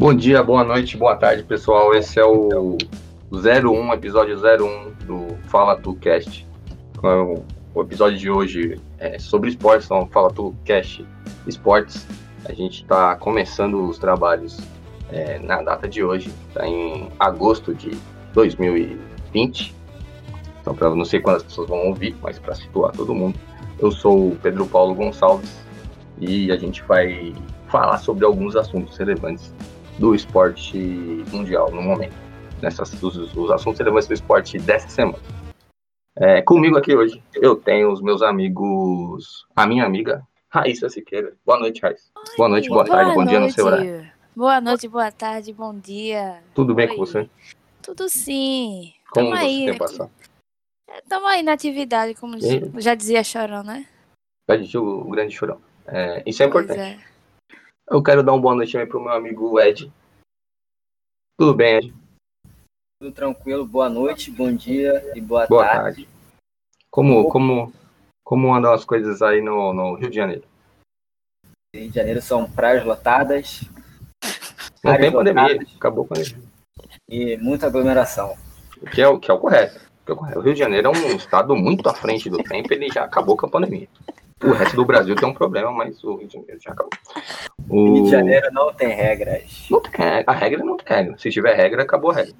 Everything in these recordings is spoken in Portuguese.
Bom dia, boa noite, boa tarde, pessoal. Esse é o 01, episódio 01 do Fala Tu Cast. O episódio de hoje é sobre esportes, então Fala Tu Cast Esportes. A gente está começando os trabalhos é, na data de hoje, está em agosto de 2020. Então, pra, não sei quantas pessoas vão ouvir, mas para situar todo mundo, eu sou o Pedro Paulo Gonçalves e a gente vai falar sobre alguns assuntos relevantes do esporte mundial no momento. Nessas, os, os assuntos relevantes do esporte dessa semana. É, comigo aqui hoje, eu tenho os meus amigos, a minha amiga Raíssa Siqueira. Boa noite, Raíssa. Boa noite, boa, boa tarde, noite. bom dia no seu horário. Boa noite, boa tarde, bom dia. Tudo bem Oi. com você? Tudo sim. Como Tamo você aí. tem passado? Estamos aí na atividade, como e... já dizia Chorão, né? Já dizia o grande Chorão. É, isso é importante. É. Eu quero dar uma boa noite também pro meu amigo Ed. Tudo bem, Ed? Tudo tranquilo, boa noite, bom dia e boa, boa tarde. tarde. Como, como, como andam as coisas aí no, no Rio de Janeiro? Rio de Janeiro são praias lotadas. Não tem pandemia, lotadas, acabou a pandemia. E muita aglomeração. O que é o, que é o correto. O Rio de Janeiro é um estado muito à frente do tempo, ele já acabou com a pandemia. O resto do Brasil tem um problema, mas o Rio de Janeiro já acabou. O Rio de Janeiro não tem regras. Não tem regra. A regra não tem regra. Se tiver regra, acabou a regra.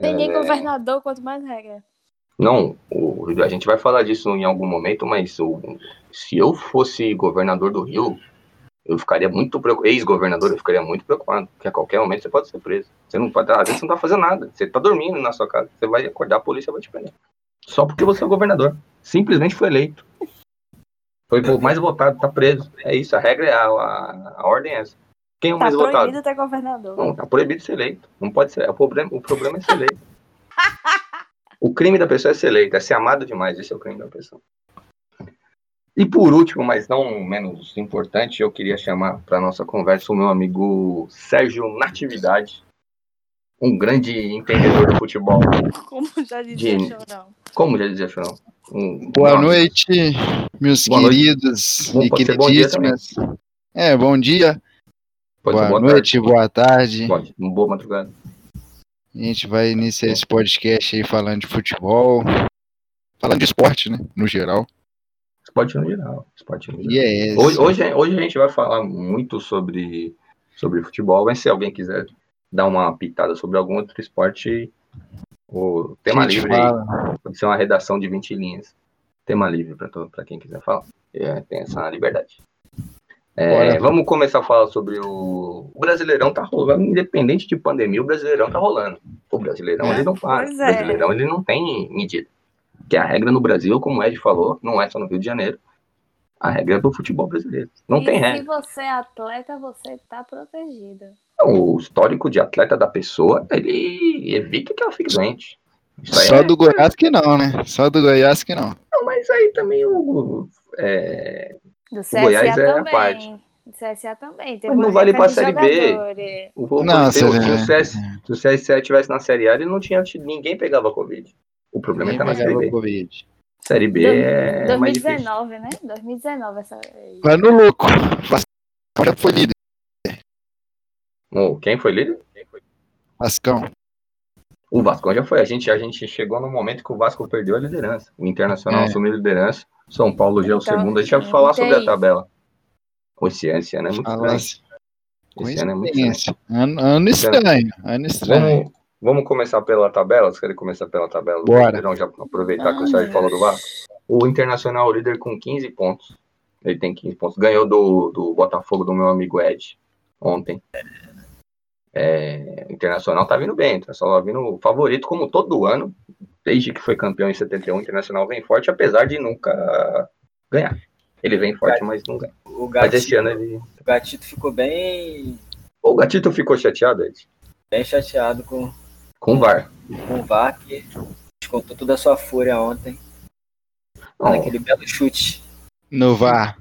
Tem nem é... governador, quanto mais regra. Não, o, a gente vai falar disso em algum momento, mas o, se eu fosse governador do Rio, eu ficaria muito preocupado, ex-governador, eu ficaria muito preocupado, porque a qualquer momento você pode ser preso. Você não pode, às vezes você não tá fazendo nada, você tá dormindo na sua casa, você vai acordar, a polícia vai te prender. Só porque você é governador. Simplesmente foi eleito. Foi o mais votado, tá preso. É isso, a regra é a, a, a ordem é essa. Quem é o tá mais votado? Tá proibido ter governador. Não, tá proibido ser eleito. Não pode ser. O problema, o problema é ser eleito. o crime da pessoa é ser eleito, é ser amado demais. Esse é o crime da pessoa. E por último, mas não menos importante, eu queria chamar para nossa conversa o meu amigo Sérgio Natividade, um grande entendedor de futebol. Como já dizia de... Chorão. Como já dizia Chorão. Um... Boa noite, meus boa queridos noite. e queridíssimas. É, bom dia. Pode boa, boa noite, tarde. boa tarde. Pode, boa madrugada. A gente vai iniciar esse podcast aí falando de futebol, falando de esporte, né, no geral. Esporte no geral. Esporte no geral. Yes. Hoje, hoje, hoje a gente vai falar muito sobre, sobre futebol, mas se alguém quiser dar uma pitada sobre algum outro esporte, o tema livre aí, pode ser uma redação de 20 linhas. Tema livre para quem quiser falar. É, tem essa liberdade. É, vamos começar a falar sobre o... o Brasileirão tá rolando, independente de pandemia, o Brasileirão tá rolando. O Brasileirão é, ele não para. O é. Brasileirão ele não tem medida. Que a regra no Brasil, como o Ed falou, não é só no Rio de Janeiro. A regra é do futebol brasileiro. Não e tem regra. Se você é atleta, você tá protegido. O histórico de atleta da pessoa, ele evita que ela fique doente. Só é... do Goiás que não, né? Só do Goiás que não. não mas aí também o. É... Do CSA Goiás também. é a parte. Do CSA também. Tem mas não vale pra Série B. O, não, se, o CS, se o CSA tivesse na Série A, ele não tinha. Ninguém pegava Covid. O problema ninguém é que tá na Série B. COVID. Série B Do, é. 2019, né? 2019 essa. Vai no louco. Já foi líder. Oh, quem foi líder? Vascão. O Vasco já foi. A gente, a gente chegou no momento que o Vasco perdeu a liderança. O Internacional é. assumiu a liderança. São Paulo já é o então, segundo. A gente vai falar sobre a tabela. Esse, esse ano é muito estranho. Esse ano é muito estranho. Ano, ano estranho. Ano estranho. Vamos, vamos começar pela tabela? Você quer começar pela tabela? Bora. Então, já aproveitar que o Sérgio falou do Vasco. O Internacional é o líder com 15 pontos. Ele tem 15 pontos. Ganhou do, do Botafogo do meu amigo Ed ontem. É, o Internacional tá vindo bem, o Internacional tá vindo favorito como todo ano, desde que foi campeão em 71, o Internacional vem forte, apesar de nunca ganhar. Ele vem forte, mas não ganha. O Gatito, mas esse ano ele... O Gatito ficou bem... O Gatito ficou chateado, Ed? Bem chateado com... Com o VAR. Com o VAR, que descontou toda a sua fúria ontem. Não. Naquele belo chute. No VAR.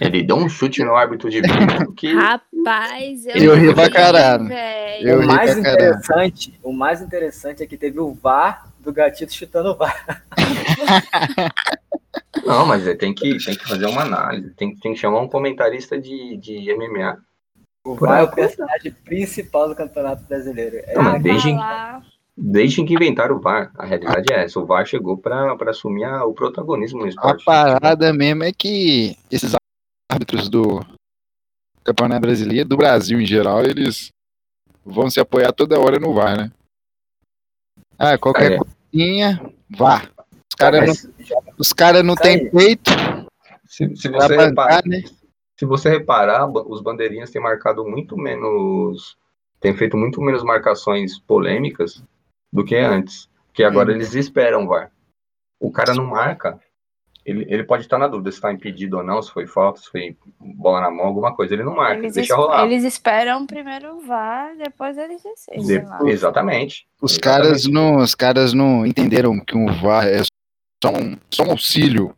Ele deu um chute no árbitro de vídeo que. Rapaz, eu, eu ri pra caralho. Eu o mais interessante, o mais interessante é que teve o VAR do gatito chutando o VAR. Não, mas é, tem que, tem que fazer uma análise, tem, tem que chamar um comentarista de, de MMA O VAR é o personagem principal do Campeonato Brasileiro. É ah, desde, desde que inventaram o VAR, a realidade é essa. O VAR chegou para assumir a, o protagonismo no esporte. A parada mesmo é que esses árbitros do Campeonato Brasileiro, do Brasil em geral, eles vão se apoiar toda hora no VAR, né? Ah, qualquer é. coisinha, VAR. Os caras não, os cara não têm peito. Se, se você reparar, né? se você reparar, os bandeirinhas têm marcado muito menos, têm feito muito menos marcações polêmicas do que antes, que agora eles esperam VAR. O cara não marca, ele, ele pode estar na dúvida se está impedido ou não, se foi falta, se foi bola na mão, alguma coisa. Ele não marca, eles deixa rolar. Eles esperam primeiro o VAR, depois eles decidem. De, exatamente. Os exatamente. caras não, os caras não entenderam que um VAR é só um, só um auxílio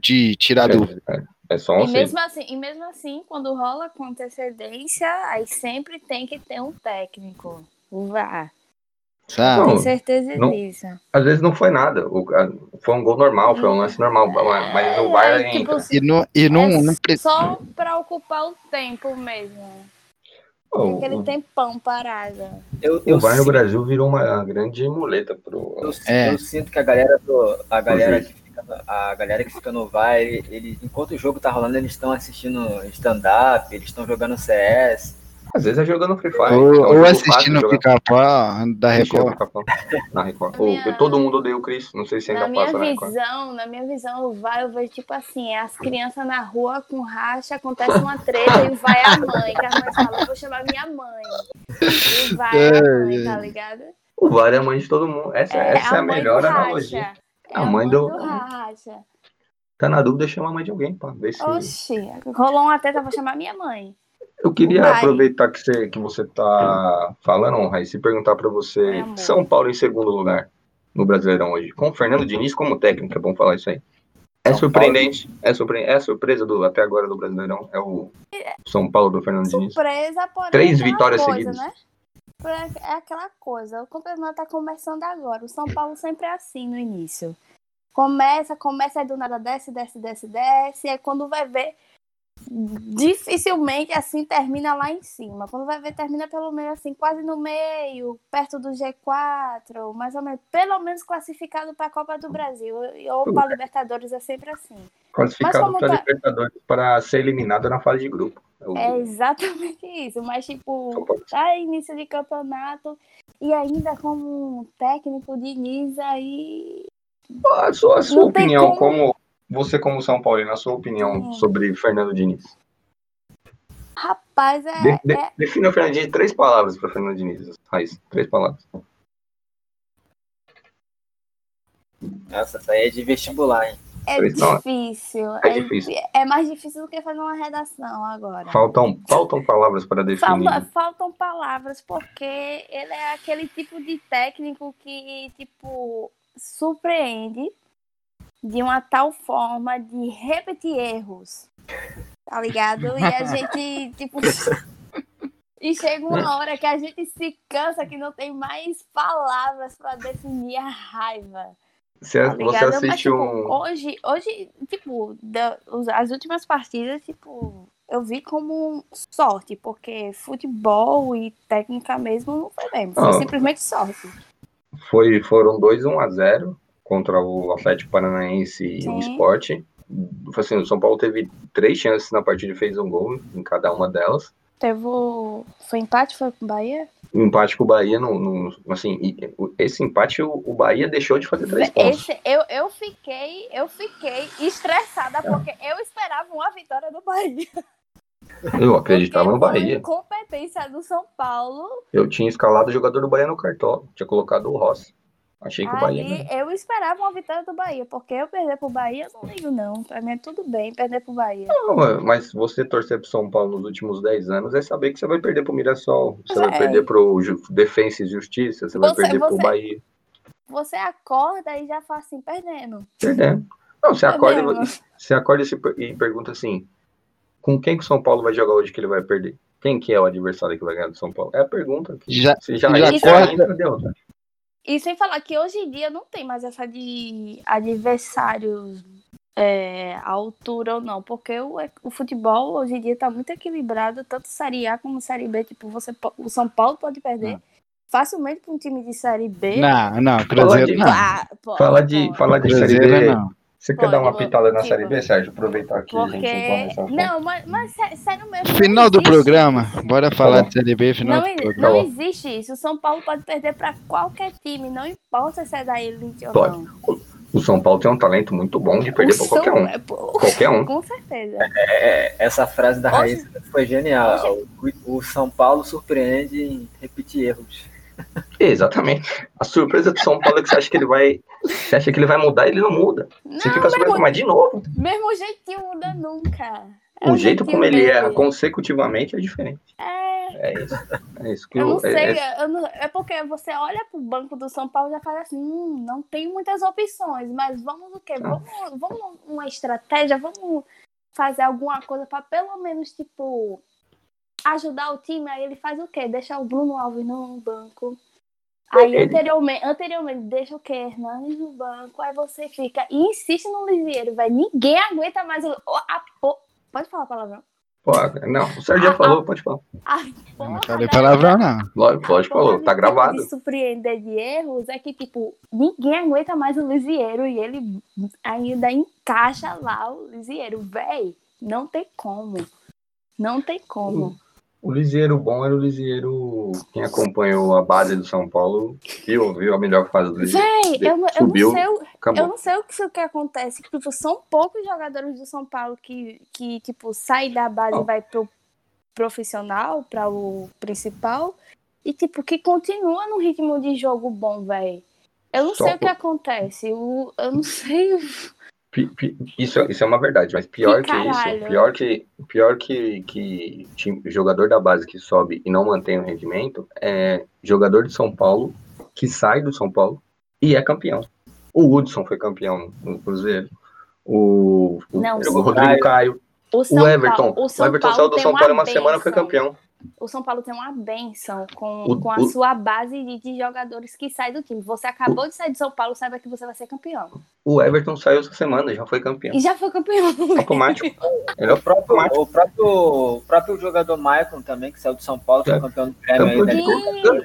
de tirar é, dúvida. É. É só um e mesmo assim, e mesmo assim, quando rola com antecedência, aí sempre tem que ter um técnico, o VAR. Sabe? Tenho certeza não, disso. Às vezes não foi nada. O, foi um gol normal, foi um lance normal, mas o VAR é, tipo, entra. E não, e não, é não Só para ocupar o tempo mesmo. Oh, aquele tempão parado. Eu, eu o VAR no Brasil virou uma grande muleta pro. Eu, é. eu sinto que a galera do, a galera que a galera que fica no VAR, ele, enquanto o jogo tá rolando, eles estão assistindo stand-up, eles estão jogando CS. Às vezes é jogando Free Fire. Ou, então, ou assistindo o pica-pau da Record. Na Record. Na minha... Todo mundo odeia o Chris, não sei se ainda na passa minha visão, Na minha visão, o vai, eu vejo tipo assim, é as crianças na rua com racha, acontece uma treta e vai a mãe, que a mãe fala, vou chamar minha mãe. E vai é, a mãe, tá ligado? O VAR é a mãe de todo mundo. Essa é, essa é a, a melhor analogia. É a mãe do. Racha. Tá na dúvida, chama a mãe de alguém, pá. Se... Oxi, rolou uma teta, vou chamar minha mãe. Eu queria Vai. aproveitar que você, que você tá falando, Raíssa, e perguntar para você: São Paulo em segundo lugar no Brasileirão hoje, com o Fernando Diniz como técnico, é bom falar isso aí. É surpreendente, é, surpre... é surpresa do, até agora do Brasileirão, é o São Paulo do Fernando Diniz. Surpresa, porém. Três vitórias coisa, seguidas. Né? É aquela coisa, o campeonato tá começando agora. O São Paulo sempre é assim no início. Começa, começa, aí do nada desce, desce, desce, desce. E aí quando vai ver, dificilmente assim termina lá em cima. Quando vai ver, termina pelo menos assim, quase no meio, perto do G4, mais ou menos, pelo menos classificado para a Copa do Brasil. Ou para a Libertadores é sempre assim. Classificado para a tá... Libertadores para ser eliminado na fase de grupo. É, é exatamente isso, mas tipo, tá início de campeonato e ainda como técnico de Diniz aí. A sua, a sua opinião, como... como... você como São Paulo, na sua opinião sobre Fernando Diniz? Rapaz, é. De, de, é... Defina o Fernando Diniz três palavras para Fernando Diniz, Raiz. Três palavras. Nossa, essa aí é de vestibular, hein? É difícil. É, é, difícil. É mais difícil do que fazer uma redação agora. Faltam, faltam palavras para definir. Falta, faltam palavras, porque ele é aquele tipo de técnico que, tipo, surpreende de uma tal forma de repetir erros. Tá ligado? E a gente, tipo. E chega uma hora que a gente se cansa que não tem mais palavras para definir a raiva. Você, tá você assistiu Mas, tipo, um... Hoje, hoje, tipo, da, as últimas partidas, tipo, eu vi como sorte, porque futebol e técnica mesmo não foi bem. Foi simplesmente sorte. Foi, foram 2 1 a 0 contra o Atlético Paranaense Sim. e o Sport. Assim, o São Paulo teve três chances na partida e fez um gol em cada uma delas. Teve. Foi empate? Foi com o Bahia? Empate com o Bahia, no assim, esse empate o, o, Bahia deixou de fazer três pontos. Esse, eu, eu, fiquei, eu fiquei estressada porque eu esperava uma vitória do Bahia. Eu acreditava no Bahia. Competência do São Paulo. Eu tinha escalado o jogador do Bahia no cartão, tinha colocado o Rossi. Achei que o Bahia. Aí, eu esperava uma vitória do Bahia, porque eu perder pro Bahia eu não ligo, não. Pra mim é tudo bem perder pro Bahia. Não, mas você torcer pro São Paulo nos últimos 10 anos é saber que você vai perder pro Mirassol, você é. vai perder pro Defensa e Justiça, você, você vai perder você, pro Bahia. Você acorda e já fala assim, perdendo. Perdendo. Não, você acorda, e, você acorda e pergunta assim: com quem que o São Paulo vai jogar hoje que ele vai perder? Quem que é o adversário que vai ganhar do São Paulo? É a pergunta. Que já, você já, já acorda, e sem falar que hoje em dia não tem mais essa de adversários é, a altura ou não, porque o, o futebol hoje em dia tá muito equilibrado, tanto Série A como Série B. Tipo, você, o São Paulo pode perder Não. facilmente para um time de Série B. Não, não, Cruzeiro de- não. Ah, pode, Fala de, pode. fala de Série B. não. Você quer dar uma Pode, pitada na Série B, Sérgio? Aproveitar aqui. a gente Porque. assunto. Não, mas, mas sé- sério mesmo. Final do programa. Bora falar bom. de Série B, final Não, do programa. não Tá existe isso. O São Paulo pode perder para qualquer time, não importa se é da elite ou Pode. não. O São Paulo tem um talento muito bom de perder O pra qualquer um. é, Qualquer um. Com certeza. É, essa frase da Raíssa foi genial. O, o São Paulo surpreende em repetir erros. Exatamente. A surpresa do São Paulo é que você acha que ele vai. Você acha que ele vai mudar ele não muda. Você Não, fica surpreso, mas de novo. mesmo jeitinho muda nunca. É O jeito como ele dele. erra consecutivamente é diferente. É, É isso. É isso que eu não é- sei, é- eu não- é porque você olha pro banco do São Paulo e já fala assim, hum, não tem muitas opções, mas vamos o quê? Ah. Vamos, vamos uma estratégia, vamos fazer alguma coisa para pelo menos, tipo, ajudar o time. Aí ele faz o quê? Deixa o Bruno Alves no banco. Aí Ele- anteriormente, anteriormente deixa o quê? Hernandes no banco. Aí você fica e insiste no Lisieiro, velho. Ninguém aguenta mais o. o- a po- Pode falar palavrão? Pô, não, o Sérgio já falou, pode falar. A porra não falei palavrão, não. Lógico, lógico, a porra falou, de tá gravado. De surpreender de erros é que, tipo, ninguém aguenta mais o Lisieiro e ele ainda encaixa lá o Lisieiro. Véi, não tem como. Não tem como. O Lisieiro bom era o Lisieiro. Quem acompanhou a base do São Paulo viu, viu a melhor fase do Lisieiro. Véi, eu, não- eu não sei Acabou. Eu não sei o que, o que acontece. Tipo, são poucos jogadores do São Paulo que, que tipo, saem da base Não. e vai pro profissional, para o principal, e, tipo, que continua no ritmo de jogo bom, velho. Eu não sei o que acontece. O, eu não sei. Isso, isso é uma verdade, mas pior Que que, isso, pior que, pior que, que time- jogador da base que sobe e não mantém o rendimento é jogador de São Paulo que sai do São Paulo e é campeão. O Hudson foi campeão no Cruzeiro. O, o, Não, o Rodrigo Caio. O, São O Everton. Paulo, O, Everton saiu do São Paulo uma benção. semana e foi campeão. O São Paulo tem uma benção com, O- com a o- sua base de, de jogadores que saem do time. Você acabou de sair do São Paulo, saiba que você vai ser campeão. O Everton saiu essa semana, já foi campeão. E já foi campeão. Automático. Ele é o próprio. O próprio, o próprio jogador Maicon também, que saiu de São Paulo, foi É. campeão do Grêmio né?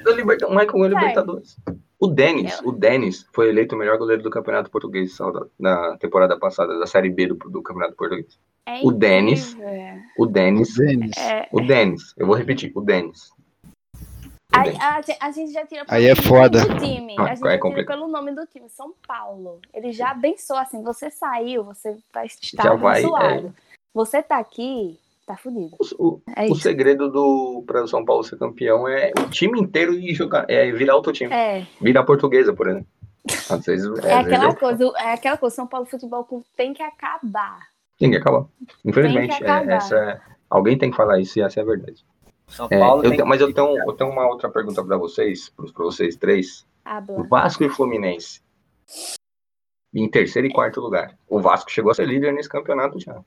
de Liberta- O Michael ganhou a Vai. Libertadores. O Denis, o Denis foi eleito o melhor goleiro do Campeonato Português na temporada passada, da Série B do, do Campeonato Português. É O Denis. incrível. O Denis, Denis. É, o Denis, eu vou repetir, o Denis. A, a, a gente já tira Aí é pelo foda. nome do time. A gente é já tira pelo nome do time, São Paulo. Ele já abençoou, assim, você saiu, você vai estar Já vai, abençoado. Você tá aqui, tá fudido. O, É o segredo do para o São Paulo ser campeão é o time inteiro ir jogar, é virar outro time, É, virar portuguesa, por exemplo. Às vezes, é, aquela coisa, é aquela coisa, São Paulo Futebol Clube tem que acabar. Tem que acabar. Infelizmente, Tem que é- acabar. essa é- alguém tem que falar isso e essa é a verdade. São É, Paulo eu tem tenho- mas que- eu tenho, eu tenho uma outra pergunta para vocês, para vocês três. Habla. Vasco e Fluminense. Em terceiro e quarto lugar. O Vasco chegou a ser líder nesse campeonato já.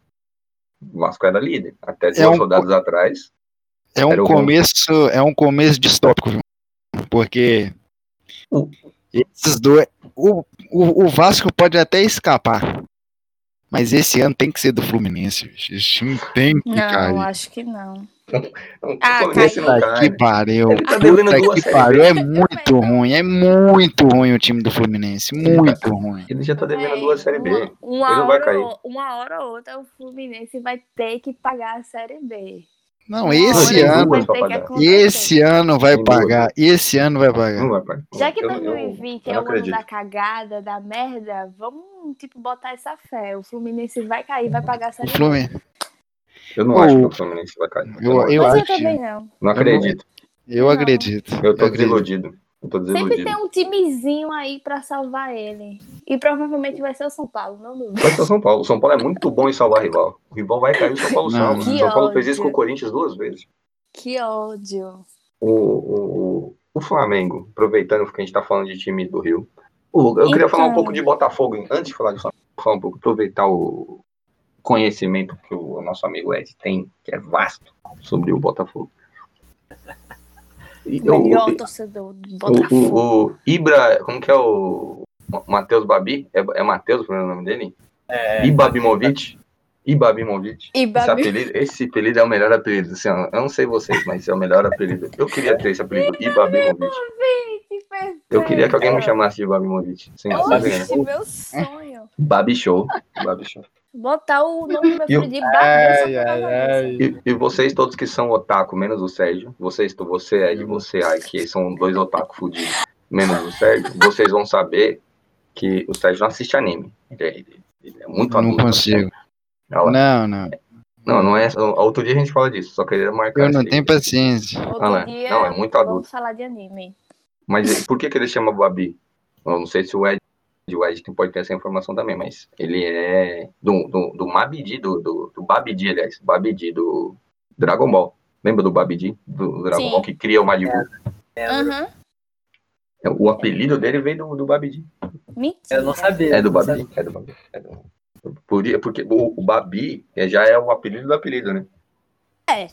O Vasco era líder. Até duas um- rodadas atrás. É um o começo, é um começo distópico, viu? Porque O- esses dois, o, o, o Vasco pode até escapar, mas esse ano tem que ser do Fluminense. bicho. Esse time tem que Não, cair. acho que não. Ah, Fluminense caiu. não cai. que pariu. Ele tá Puta duas que pariu. B. É muito ruim. É muito ruim o time do Fluminense. Muito ruim. Ele já tá devendo Véi, duas Série B. Uma, uma Ele não vai hora, cair. uma hora ou outra o Fluminense vai ter que pagar a Série B. Não, esse ano- pagar. Esse ano vai pagar. Esse ano vai pagar. Não vai, pai. Já que Eu- eu- 2020 eu é não o ano da cagada, da merda, vamos, tipo, botar essa fé. O Fluminense vai cair, vai pagar a O. Fluminense. Eu não O- acho que o Fluminense vai cair. Eu- não, eu eu acho. também não. não acredito. Eu acredito. Eu tô desiludido. Tô Sempre tem um timezinho aí pra salvar ele. E provavelmente vai ser o São Paulo, não duvido. Vai ser o São Paulo. O São Paulo é muito bom em salvar rival. O rival vai cair, o São Paulo Não. salva. O São Paulo fez isso com o Corinthians duas vezes. Que ódio. O, o, o Flamengo, aproveitando que a gente tá falando de time do Rio. eu queria falar um Então. pouco de Botafogo. Antes de falar de Flamengo, falar um pouco, aproveitar o conhecimento que o nosso amigo Ed tem, que é vasto, sobre o Botafogo. O- Melhor o- torcedor do Botafogo. o, o Ibra, como que é o Matheus Babi? É, é Matheus o primeiro nome dele? É, Ibabimovic. Ibabimovic. E Esse Babi... apelido, esse apelido é o melhor apelido. Assim, eu não sei vocês, mas é o melhor apelido. Eu queria ter esse apelido, Ibabimovic. Eu queria que alguém me chamasse de Ibabimovic. Sim? Oxe, meu sonho. Babi Show. Babi Show. Botar o nome do meu E filho de Babi. Ai, ai, ai. E, e vocês todos que são otaku, menos o Sérgio, vocês, você, Ed, você, ai, que são dois otaku fudidos, menos o Sérgio, vocês vão saber que o Sérgio não assiste anime. Ele é, ele- é muito Não adulto. consigo. Olha lá. Não, não. Não, não é. Outro dia a gente fala disso, só queria marcar. Eu não esse- tenho paciência. Outro Ah, lá. dia, Não, é muito vamos adulto. falar de anime. Mas por que, que ele chama Babi? Eu não sei se o Ed, o que pode ter essa informação também, mas ele é do, do, do Mabidi, do, do, do Babidi, aliás, Babidi do Dragon Ball. Lembra do Babidi? Do Dragon Sim. Ball que cria o Majin Buu? Aham. O apelido dele veio do, do Babidi. Mentira. Eu não sabia. É do não Babi. É do Babi. É do... Por, porque o, o Babi é- já é o apelido do apelido, né? É.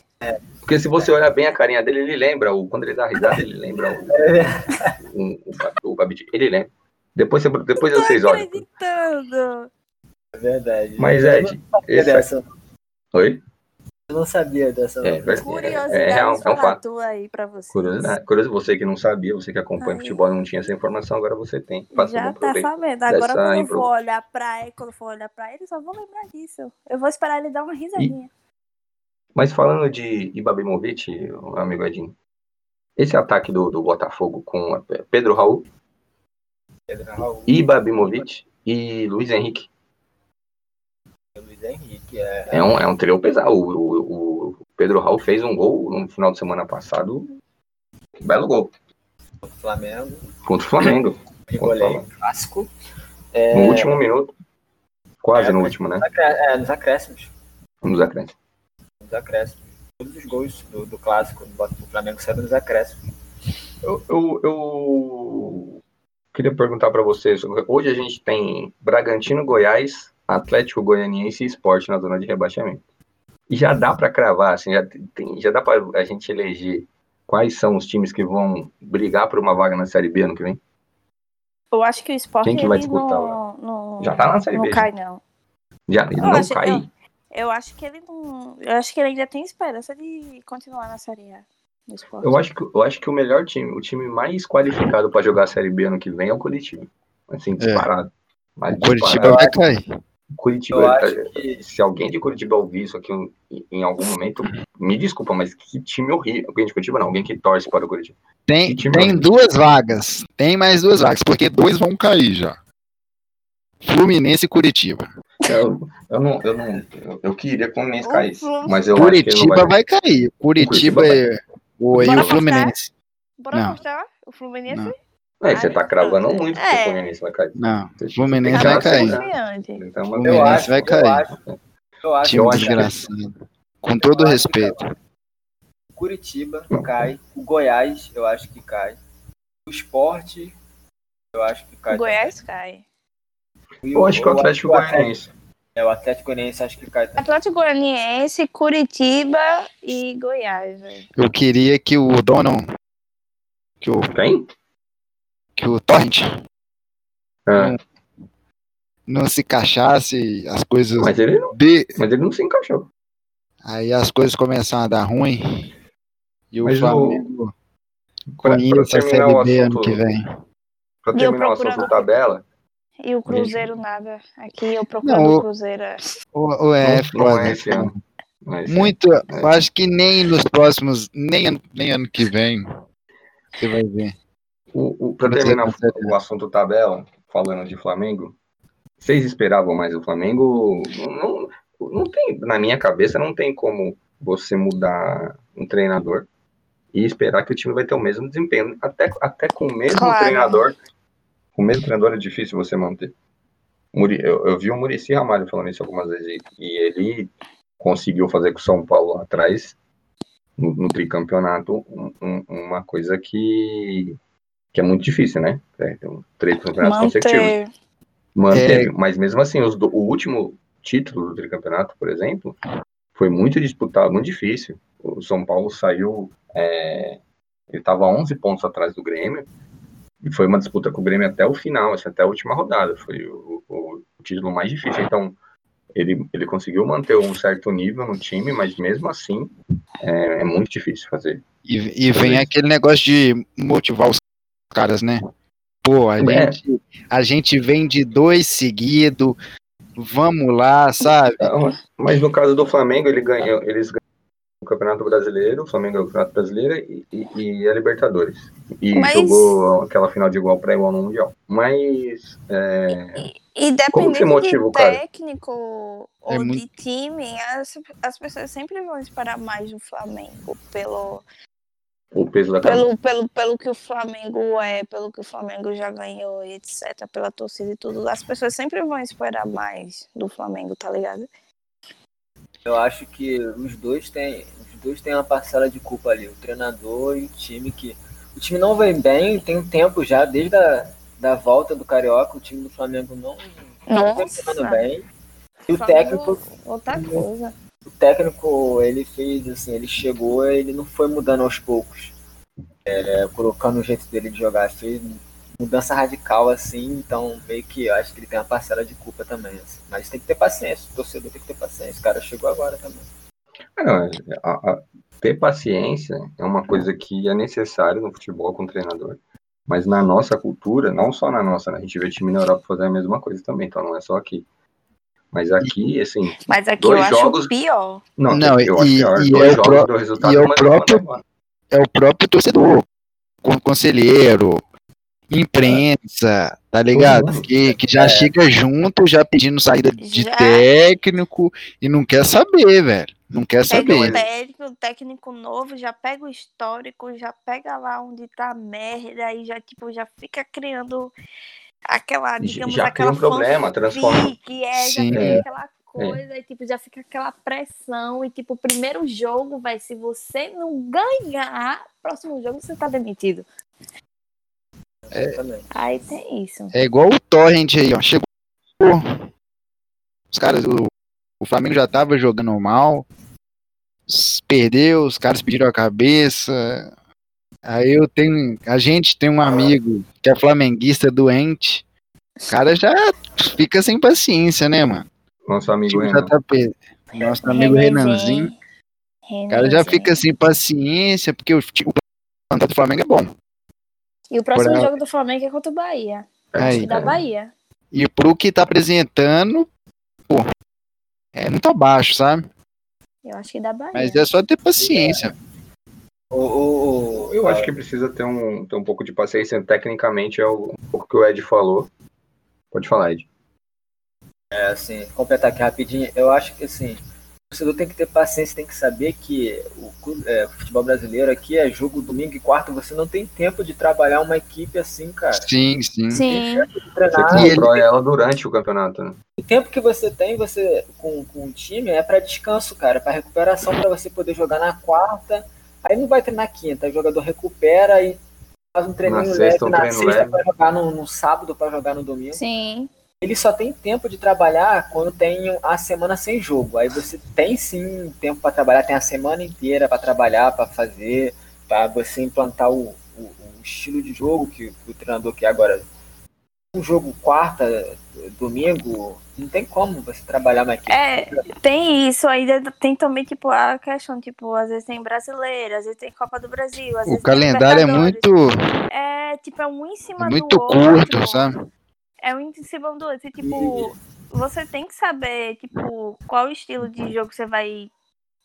Porque se você olhar bem a carinha dele, ele lembra, o, quando ele dá risada, ele lembra o, o, o, Ba- o Babidi. Ele lembra. Depois, você- depois Tô vocês olham. acreditando. É verdade. Mas, eu Ed, esse- dessa. Oi? Eu não sabia dessa. É. Curiosidade É, é, real, é um fato. aí pra vocês. Curiosidade. Curioso, você que não sabia, você que acompanha Aí. futebol não tinha essa informação, agora você tem. Faça Já tá sabendo. Agora quando eu impro- for olhar pra ele, quando eu for olhar pra ele, só vou lembrar disso. Eu vou esperar ele dar uma risadinha. Mas falando de Ibabimovic, o amigo Edinho, esse ataque do, do Botafogo com Pedro Raul, Ibabimovic e Luiz Henrique. Luiz Henrique. É, É um, é um trio pesado. O, o, o Pedro Raul fez um gol no final de semana passado. Um belo gol. Contra o Flamengo. Contra o goleiro Flamengo. clássico. No último minuto. Quase É, no último, né? É, nos acréscimos. Nos acréscimos. Nos acréscimos. Todos os gols do, do clássico do Flamengo saíram nos acréscimos. Eu, eu, eu queria perguntar para vocês. Hoje a gente tem Bragantino, Goiás, Atlético Goianiense e Esporte na zona de rebaixamento. E já dá para cravar, assim, já, tem, já dá para a gente eleger quais são os times que vão brigar por uma vaga na Série B ano que vem? Eu acho que o esporte Quem que vai disputar não, não, Já tá na Série não B. cai, não. Já ele Eu não acho- cai. eu- Eu acho que ele não. Eu acho que ele ainda tem esperança de continuar na Série A. Eu acho, que, eu acho que o melhor time, o time mais qualificado para jogar a Série B ano que vem é o Curitiba. Assim, disparado. Mas O Curitiba disparado. vai cair. Curitiba, Eu acho que se alguém de Curitiba ouvir isso aqui em, em algum momento, me desculpa, mas que time horrível. Alguém de Curitiba não, alguém que torce para o Curitiba. Tem, tem horrível. duas vagas. Tem mais duas vagas, porque dois vão cair já. Fluminense e Curitiba. Eu, eu não, eu não, eu, eu queria que o Fluminense caísse, mas eu acho que ele Curitiba não vai... cair. Curitiba, Curitiba é o, e o Fluminense. Bora Não. mostrar o Fluminense? Não. É, você tá cravando muito que É. o Fluminense vai cair. Não, Você- Fluminense você vai cair. Então, mas Fluminense eu eu acho, vai eu cair. acho, eu acho Time eu que- desgraçado. Com todo Eu respeito. Curitiba cai, o Goiás eu acho que cai, o Esporte eu acho que cai. O Goiás cai. eu acho que o Atlético Goianiense. É, o Atlético Goianiense acho que cai também. Atlético Goianiense, Curitiba e Goiás, velho. Eu queria que o dono. Que o, Quem? que o Torrent Ah, não se encaixasse, as coisas. mas, ele não, B, mas ele não se encaixou. aí as coisas começaram a dar ruim. E o Mas o- Flamengo Pra, pra conhece a terminar o Série B ano que vem. pra terminar o assunto tabela, E o Cruzeiro nada. Aqui eu procurando Não, o- o Cruzeiro. é. O, o é, não é foda. é Muito. Eu acho que nem nos próximos. Nem, ano- nem ano que vem. Você vai ver. O, o, pra terminar exemplo, o assunto tabela, falando de Flamengo, vocês esperavam mais o Flamengo? Não, não, não tem, na minha cabeça, não tem como você mudar um treinador e esperar que o time vai ter o mesmo desempenho. Até, até com o mesmo Claro. treinador, o mesmo treinador é difícil você manter. Eu, eu vi o Murici Ramalho falando isso algumas vezes e, ele conseguiu fazer com o São Paulo lá atrás, no, no tricampeonato, um- um- uma coisa que, que é muito difícil, né? É, tem um três campeonatos consecutivos. Manter. Manteve, mas mesmo assim, os do- o último título do tricampeonato, por exemplo, foi muito disputado, muito difícil. O São Paulo saiu, é, ele estava 11 pontos atrás do Grêmio, e foi uma disputa com o Grêmio até o final, assim, até a última rodada. Foi o, o- o título mais difícil. Então, ele, ele conseguiu manter um certo nível no time, mas mesmo assim é, é muito difícil fazer. E, e vem aquele negócio de motivar os caras, né? Pô, a, É. gente, a gente vem de dois seguidos, vamos lá, sabe? Mas no caso do Flamengo, ele ganhou, eles Campeonato Brasileiro, o Flamengo ganhou o Campeonato Brasileiro e, e- e a Libertadores. E Mas- jogou aquela final de igual para igual no Mundial. Mas é, E você dependendo motiva de o cara? técnico É ou muito- de time, as, as pessoas sempre vão esperar mais do Flamengo pelo, o peso da pelo, pelo, pelo que o Flamengo é, pelo que o Flamengo já ganhou, e etc., pela torcida e tudo. As pessoas sempre vão esperar mais do Flamengo, tá ligado? Eu acho que os dois têm, os dois têm uma parcela de culpa ali, o treinador e o time que o time não vem bem, tem um tempo já desde a da volta do carioca, o time do Flamengo não não vem jogando bem. E o técnico, Outra coisa. o técnico, ele fez assim, ele chegou, ele não foi mudando aos poucos. É, colocando o jeito dele de jogar, fez mudança radical assim, então meio que eu acho que ele tem uma parcela de culpa também. assim. Mas tem que ter paciência, o torcedor tem que ter paciência. O cara chegou agora também. Ah, não, a- a- ter paciência é uma coisa que é necessária no futebol com o treinador. Mas na nossa cultura, não só na nossa, né? a gente vê time na Europa fazer a mesma coisa também, então não é só aqui. Mas aqui, assim, Mas aqui Dois eu acho jogos- pior. não, Não, eu acho e- pior. e Dois é o jogos resultado, e é o próprio- manda É o próprio torcedor, con- conselheiro, imprensa, tá ligado? Que, que já É. chega junto, já pedindo saída de Já. técnico e não quer saber, velho. Não quer Pega saber. o técnico, o técnico novo, já pega o histórico, já pega lá onde tá a merda e já, tipo, já fica criando aquela, digamos, Já cria aquela um problema, transforma. fanfic, é, já Sim. cria aquela coisa e, tipo, já fica aquela pressão e, tipo, o primeiro jogo, vai, se você não ganhar, próximo jogo você tá demitido. Exatamente. Aí tem isso. É igual o Torrent aí, ó. Chegou. Os caras, o, o Flamengo já tava jogando mal. Perdeu, os caras pediram a cabeça. Aí eu tenho. A gente tem um amigo que é flamenguista doente. O cara já fica sem paciência, né, mano? Nosso amigo já Renan. tá per... Nosso amigo Renanzinho. O cara já fica sem paciência, porque o, o plantado do Flamengo é bom. E o próximo Por- jogo do Flamengo é contra o Bahia. Aí. E da Bahia. E pro que tá apresentando, pô, é muito abaixo, sabe? Eu acho que da Bahia. Mas é só ter paciência. O, o, o- Eu acho que precisa ter um, ter um pouco de paciência. Tecnicamente, é o, um pouco que o Ed falou. Pode falar, Ed. É, assim, completar aqui rapidinho, eu acho que assim, o torcedor tem que ter paciência, tem que saber que o, é, o futebol brasileiro aqui é jogo domingo e quarta, você não tem tempo de trabalhar uma equipe assim, cara. Sim, sim. Sim. De Você treinar, E constrói ela durante o campeonato, né? o tempo que você tem você com, com o time é para descanso, cara, para recuperação, para você poder jogar na quarta. Aí não vai treinar quinta, o jogador recupera e faz um treininho Na leve sexta, um na treino sexta para jogar no, no sábado, para jogar no domingo. Sim. Ele só tem tempo de trabalhar quando tem a semana sem jogo. Aí você tem sim tempo para trabalhar, tem a semana inteira para trabalhar, para fazer, para você implantar o, o- o estilo de jogo que, que o treinador quer agora. Um jogo quarta, domingo, não tem como você trabalhar uma equipe. É, tem isso ainda. Tem também, tipo, a questão, tipo, às vezes tem brasileiro, às vezes tem Copa do Brasil, às vezes O tem calendário é muito, É, tipo, é um em cima muito do curto, outro. sabe? É um em cima do outro. E, tipo, você tem que saber, tipo, qual estilo de jogo você vai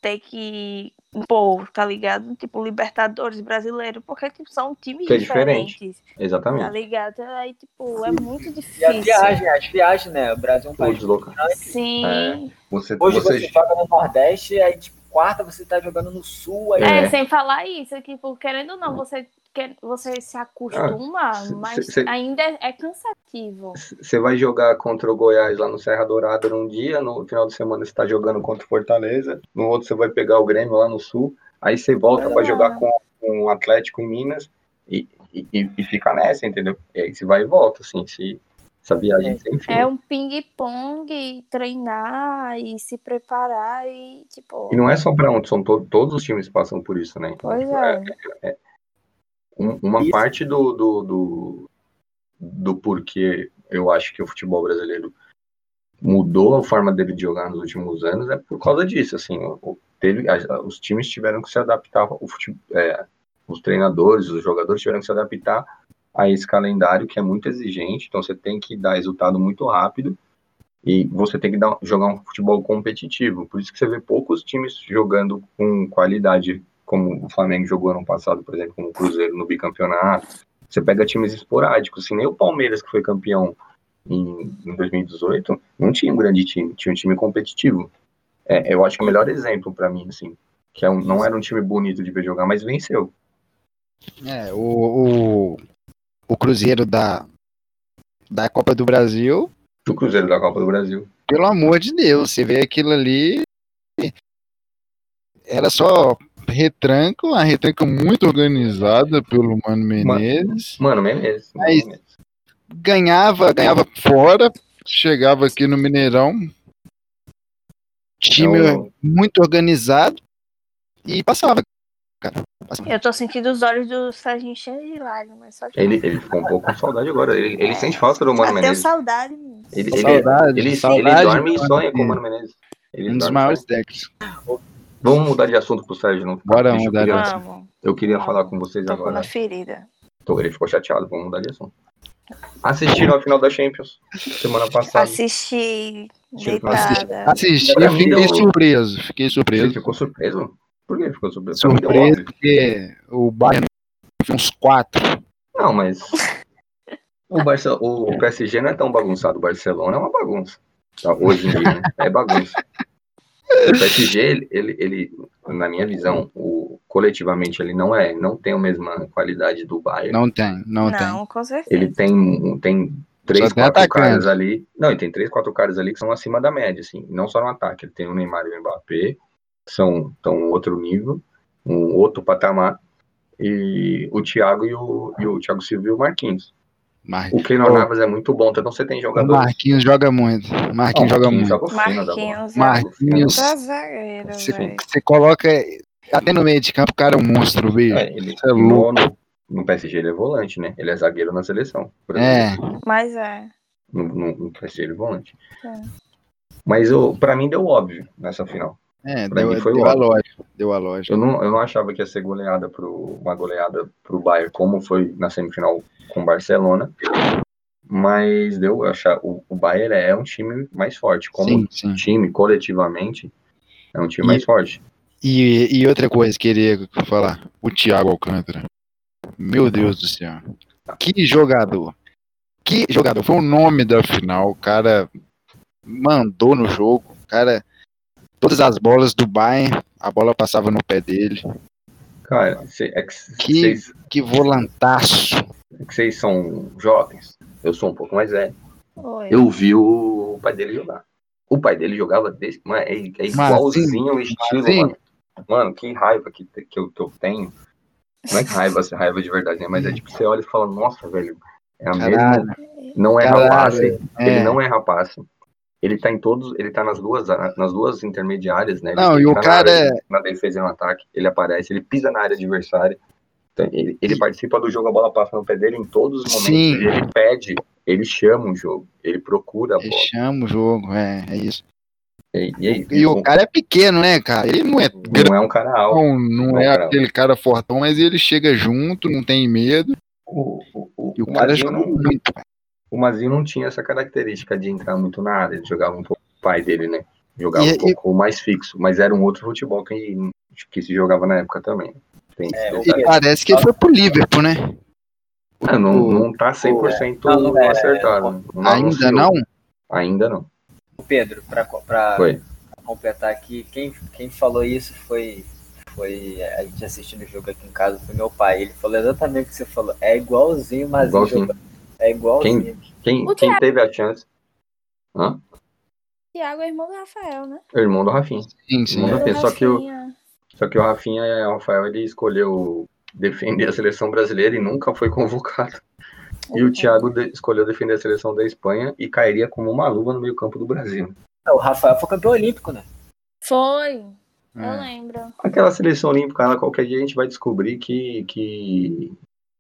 ter que impor, tá ligado? Tipo, Libertadores brasileiro, porque tipo, são times Que é diferente. diferentes, tá Exatamente. ligado? Aí, tipo, é muito E a difícil. viagem, as viagens, né? O Brasil é um país desloca. Sim. É. Você, Hoje você, você joga no Nordeste, aí tipo, quarta você tá jogando no Sul, aí É, É. sem falar isso, tipo, querendo ou não, você, quer, você se acostuma, se- mas se- ainda é, é cansativo. você vai jogar contra o Goiás lá no Serra Dourada num dia, no final de semana você tá jogando contra o Fortaleza, no outro você vai pegar o Grêmio lá no Sul, aí você volta É. para jogar com, com o Atlético em Minas e, e, e- fica nessa, entendeu? E aí você vai e volta, assim, se, essa viagem sem fim. É um ping-pong, treinar e se preparar e, tipo. E não é só para um, são to- todos os times passam por isso, né? Então, Pois tipo, é. Um- uma Isso. parte do, do, do, do porquê eu acho que o futebol brasileiro mudou a forma dele de jogar nos últimos anos é por causa disso, assim, teve, os times tiveram que se adaptar, o fute- é, os treinadores, os jogadores tiveram que se adaptar a esse calendário que é muito exigente, então você tem que dar resultado muito rápido e você tem que dar- jogar um futebol competitivo, por isso que você vê poucos times jogando com qualidade, como o Flamengo jogou ano passado, por exemplo, como o Cruzeiro no bicampeonato, você pega times esporádicos, assim, nem o Palmeiras que foi campeão em, em 2018, não tinha um grande time, tinha um time competitivo. É, eu acho que o melhor exemplo pra mim, assim, que é um- não era um time bonito de ver jogar, mas venceu. É, o, o, o Cruzeiro da, da Copa do Brasil, O Cruzeiro da Copa do Brasil. pelo amor de Deus, você vê aquilo ali. Era só retranco, uma retranca muito organizada pelo Mano Menezes. Mano, Menezes. Mano Mas- Menezes. Ganhava, ganhava fora, chegava aqui no Mineirão. Time Então, muito organizado e passava. Cara, passava. Eu tô sentindo os olhos do cheios de lágrimas. Só que ele, ele ficou um pouco com saudade agora. Ele, ele sente falta do Mano eu Menezes. saudade. Ele, ele, Saudade, ele, saudade ele dorme e do sonha com o Mano Menezes. Ele Um dos maiores técnicos. Vamos mudar de assunto pro Sérgio. Não ficar Bora mudar eu de queria, assunto. Eu queria Vamos. falar com vocês Tocou agora. na ferida. Então, ele ficou chateado. Vamos mudar de assunto. Assistiram a final da Champions semana passada. Assisti Assisti- deitada. Assisti, eu fiquei surpreso. Fiquei Você surpreso. ficou surpreso? Por que ficou surpreso? Surpreso porque o Bayern foi uns quatro. Não, mas o, Barce... o PSG não é tão bagunçado. O Barcelona é uma bagunça. Tá, Hoje em dia, né? É bagunça. O PSG, ele, ele, ele, na minha visão, o, coletivamente, ele não é, não tem a mesma qualidade do Bayern. Não tem, não, tem. Não, com certeza. Ele tem, tem três, Só quatro atacante. caras ali. Não, ele tem três, quatro caras ali que são acima da média, assim. Não só no ataque. Ele tem o Neymar e o Mbappé, que são tão outro nível, um outro patamar. E o Thiago e o, e o Thiago Silva e o Marquinhos. Mar... O Keylor. Navas é muito bom, então você tem O jogadores. Marquinhos joga muito. Marquinhos joga Marquinhos muito. joga bola. Marquinhos é Marquinhos, zagueiro, você, coloca até no meio de campo, o cara é um monstro, bicho. É, ele, é louco. no, no PSG ele é volante, né? Ele é zagueiro na seleção. por É. Mas é. No, no, no PSG ele é volante. É. Mas eu, pra mim deu óbvio nessa final. É, Pra deu, mim foi deu a lógica. Deu a lógica. Eu não, eu não achava que ia ser goleada pro, uma goleada pro Bayern, como foi na semifinal com o Barcelona. Mas deu, eu achar, o, o Bayern é um time mais forte. Como Sim, sim. time, coletivamente, é um time E- mais forte. E, e outra coisa, queria falar, o Thiago Alcântara. Meu Deus do céu. Que jogador. Que jogador. Foi o nome da final. O cara mandou no jogo. O cara. Todas as bolas do Bayern, a bola passava no pé dele. Cara, cê- é que Que- vocês Que volantaço. é que vocês são jovens. Eu sou um pouco mais velho. Oi. Eu vi o pai dele jogar. O pai dele jogava desse. Mano, é, é igualzinho o estilo, Mazinho. mano. Mano, que raiva que, que, eu, que eu tenho. Não é que raiva, assim, raiva de verdade, né? Mas é tipo, você olha e fala, nossa, velho, é a Caralho. mesma. Não é Caralho, rapaz. Ele É. não é rapaz. Ele tá em todos. Ele tá nas duas, nas duas intermediárias, né? Ele Não, e o cara área, é- Na defesa e no ataque. Ele aparece, ele pisa na área adversária. Então, ele, ele participa do jogo, a bola passa no pé dele em todos os momentos. Sim. Ele pede, ele chama o jogo, ele procura a Ele bola. chama o jogo, é, é isso. E, e, aí, E o cara é pequeno, né, cara? Ele não é não é um cara alto. grandão, não Não, é cara. aquele cara fortão, mas ele chega junto, não tem medo. O, o, o, E o o cara joga não, muito. O Mazinho não tinha essa característica de entrar muito na área. Ele jogava um pouco o pai dele, né? Jogava E- um pouco mais fixo. Mas era um outro futebol que, que se jogava na época também. É. E parece que ele foi pro Liverpool, né? Ah, não, não tá 100% Não, não é- acertado. Não Ainda anunciou. não? Ainda não. Pedro, pra, pra completar aqui, quem, quem falou isso foi, foi a gente assistindo o jogo aqui em casa, foi meu pai. Ele falou exatamente o que você falou. É igualzinho, mas Igualzinho. É igualzinho. Quem, O quem Thiago. teve a chance? Hã? Thiago é irmão do Rafael, né? O irmão do Rafinha. Sim, sim. Não, Do tem, só que o- Rafinha. Só que o Rafinha, é, o Rafael, ele escolheu defender a seleção brasileira e nunca foi convocado. E o Thiago de- escolheu defender a seleção da Espanha e cairia como uma luva no meio campo do Brasil. Não, o Rafael foi campeão olímpico, né? Foi, eu É. lembro. Aquela seleção olímpica, ela, qualquer dia a gente vai descobrir que, que,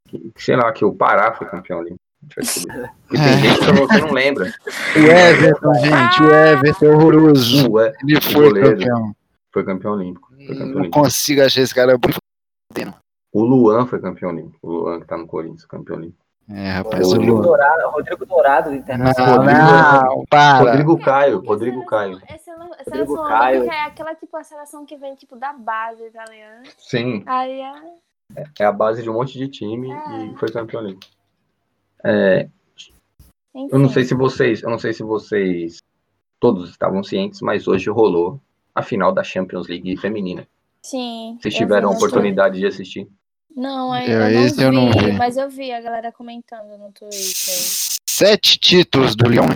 que, sei lá, que o Pará foi campeão olímpico. E tem gente que você não lembra. O Everton, gente, o Everton é horroroso. O E- Ele o foi goleiro campeão. foi campeão olímpico. Foi campeão Não olímpico. consigo achar esse cara. O Luan foi campeão olímpico. O Luan que tá no Corinthians, campeão olímpico. É, rapaz, o Rodrigo Luan. Dourado, Rodrigo Dourado do Internacional. não, para. Rodrigo Caio, Rodrigo Caio. é Rodrigo seleção Caio. olímpica é aquela tipo a seleção que vem tipo da base italiana. Sim, Aí é. é a base de um monte de time É. e foi campeão olímpico. É, eu não sei se vocês, eu não sei se vocês todos estavam cientes, mas hoje rolou a final da Champions League feminina. Sim. Vocês eu tiveram a oportunidade de assistir? Não, Eu- eu, não esse vi, eu não vi. mas eu vi a galera comentando no Twitter. Sete títulos do Lyon.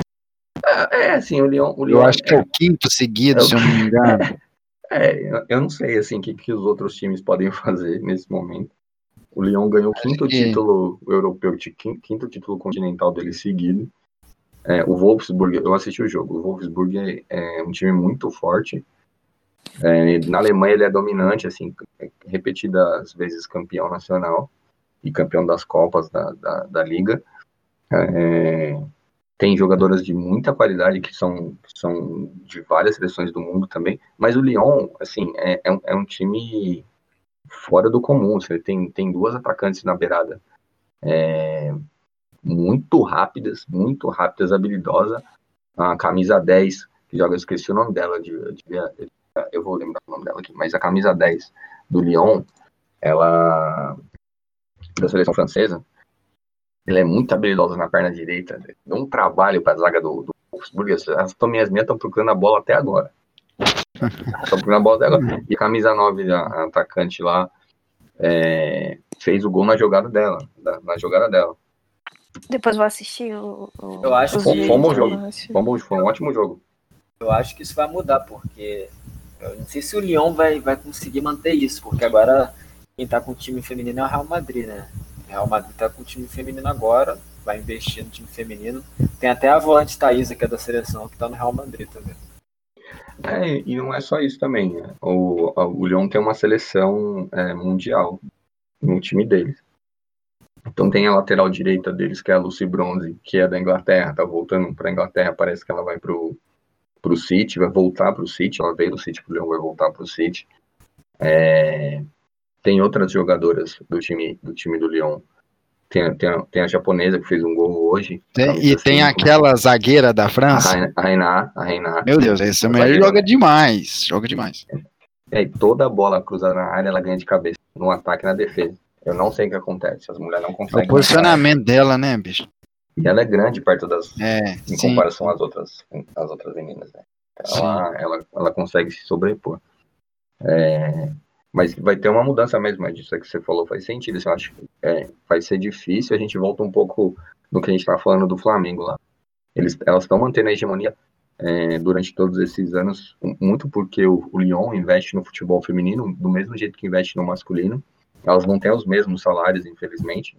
É, assim, o Lyon, o Lyon Eu acho que é o quinto seguido, É o- se eu não me engano. É, eu- eu não sei assim o que, que os outros times podem fazer nesse momento. O Lyon ganhou o quinto que- título europeu, quinto título continental dele seguido. É, o Wolfsburg, eu assisti o jogo. O Wolfsburg é, é um time muito forte. É, na Alemanha ele é dominante, assim, é repetidas vezes campeão nacional e campeão das Copas da, da, da Liga. É, tem jogadoras de muita qualidade que são, que são de várias seleções do mundo também. Mas o Lyon, assim, é, é, um, é um time fora do comum. Você tem, tem duas atacantes na beirada é, muito rápidas, muito rápidas, habilidosa. A camisa 10, que joga, eu esqueci o nome dela, de, de- eu vou lembrar o nome dela aqui, mas a camisa 10 do Lyon, ela, da seleção francesa, ela é muito habilidosa na perna direita, dá um trabalho para a zaga do, do Wolfsburg. As as minhas minhas estão procurando a bola até agora. Estão procurando a bola agora. E a camisa 9, a, a atacante lá, é, fez o gol na jogada dela. da- na jogada dela. Depois vou assistir o. o Eu acho que- Foi um bom jogo. eu acho. Foi um, bom- foi um ótimo jogo. Eu acho que isso vai mudar, porque eu não sei se o Lyon vai, vai conseguir manter isso, porque agora quem tá com o time feminino é o Real Madrid, né? O Real Madrid tá com o time feminino agora, vai investir no time feminino. Tem até a volante Thaísa, que é da seleção, que tá no Real Madrid também. É, e não é só isso também. né? O, a- o Lyon tem uma seleção é, mundial no time deles. Então tem a lateral direita deles, que é a Lucy Bronze, que é da Inglaterra, tá voltando para Inglaterra, parece que ela vai pro, pro City, vai voltar pro City, ela veio do City pro Lyon, vai voltar pro City. É, tem outras jogadoras do time do, time do Lyon. Tem, tem, a- tem a japonesa que fez um gol hoje. Tem- camisa e tem cinco. aquela zagueira da França. A Reiná, a Reiná. Meu Deus, essa mulher Zagueira. joga demais. Joga demais. É, e toda bola cruzada na área, ela ganha de cabeça, no ataque e na defesa. Eu não sei o que acontece, as mulheres não É conseguem. o posicionamento dela, né, bicho? E ela é grande perto das. É, Em sim. comparação às outras, às outras meninas, né? Ela, ela, ela consegue se sobrepor. É, mas vai ter uma mudança mesmo, mas disso que você falou faz sentido. assim, Eu acho que é, vai ser difícil. A gente volta um pouco no que a gente estava falando do Flamengo lá. Eles, elas estão mantendo a hegemonia é, durante todos esses anos, muito porque o, o Lyon investe no futebol feminino do mesmo jeito que investe no masculino. Elas não têm os mesmos salários, infelizmente,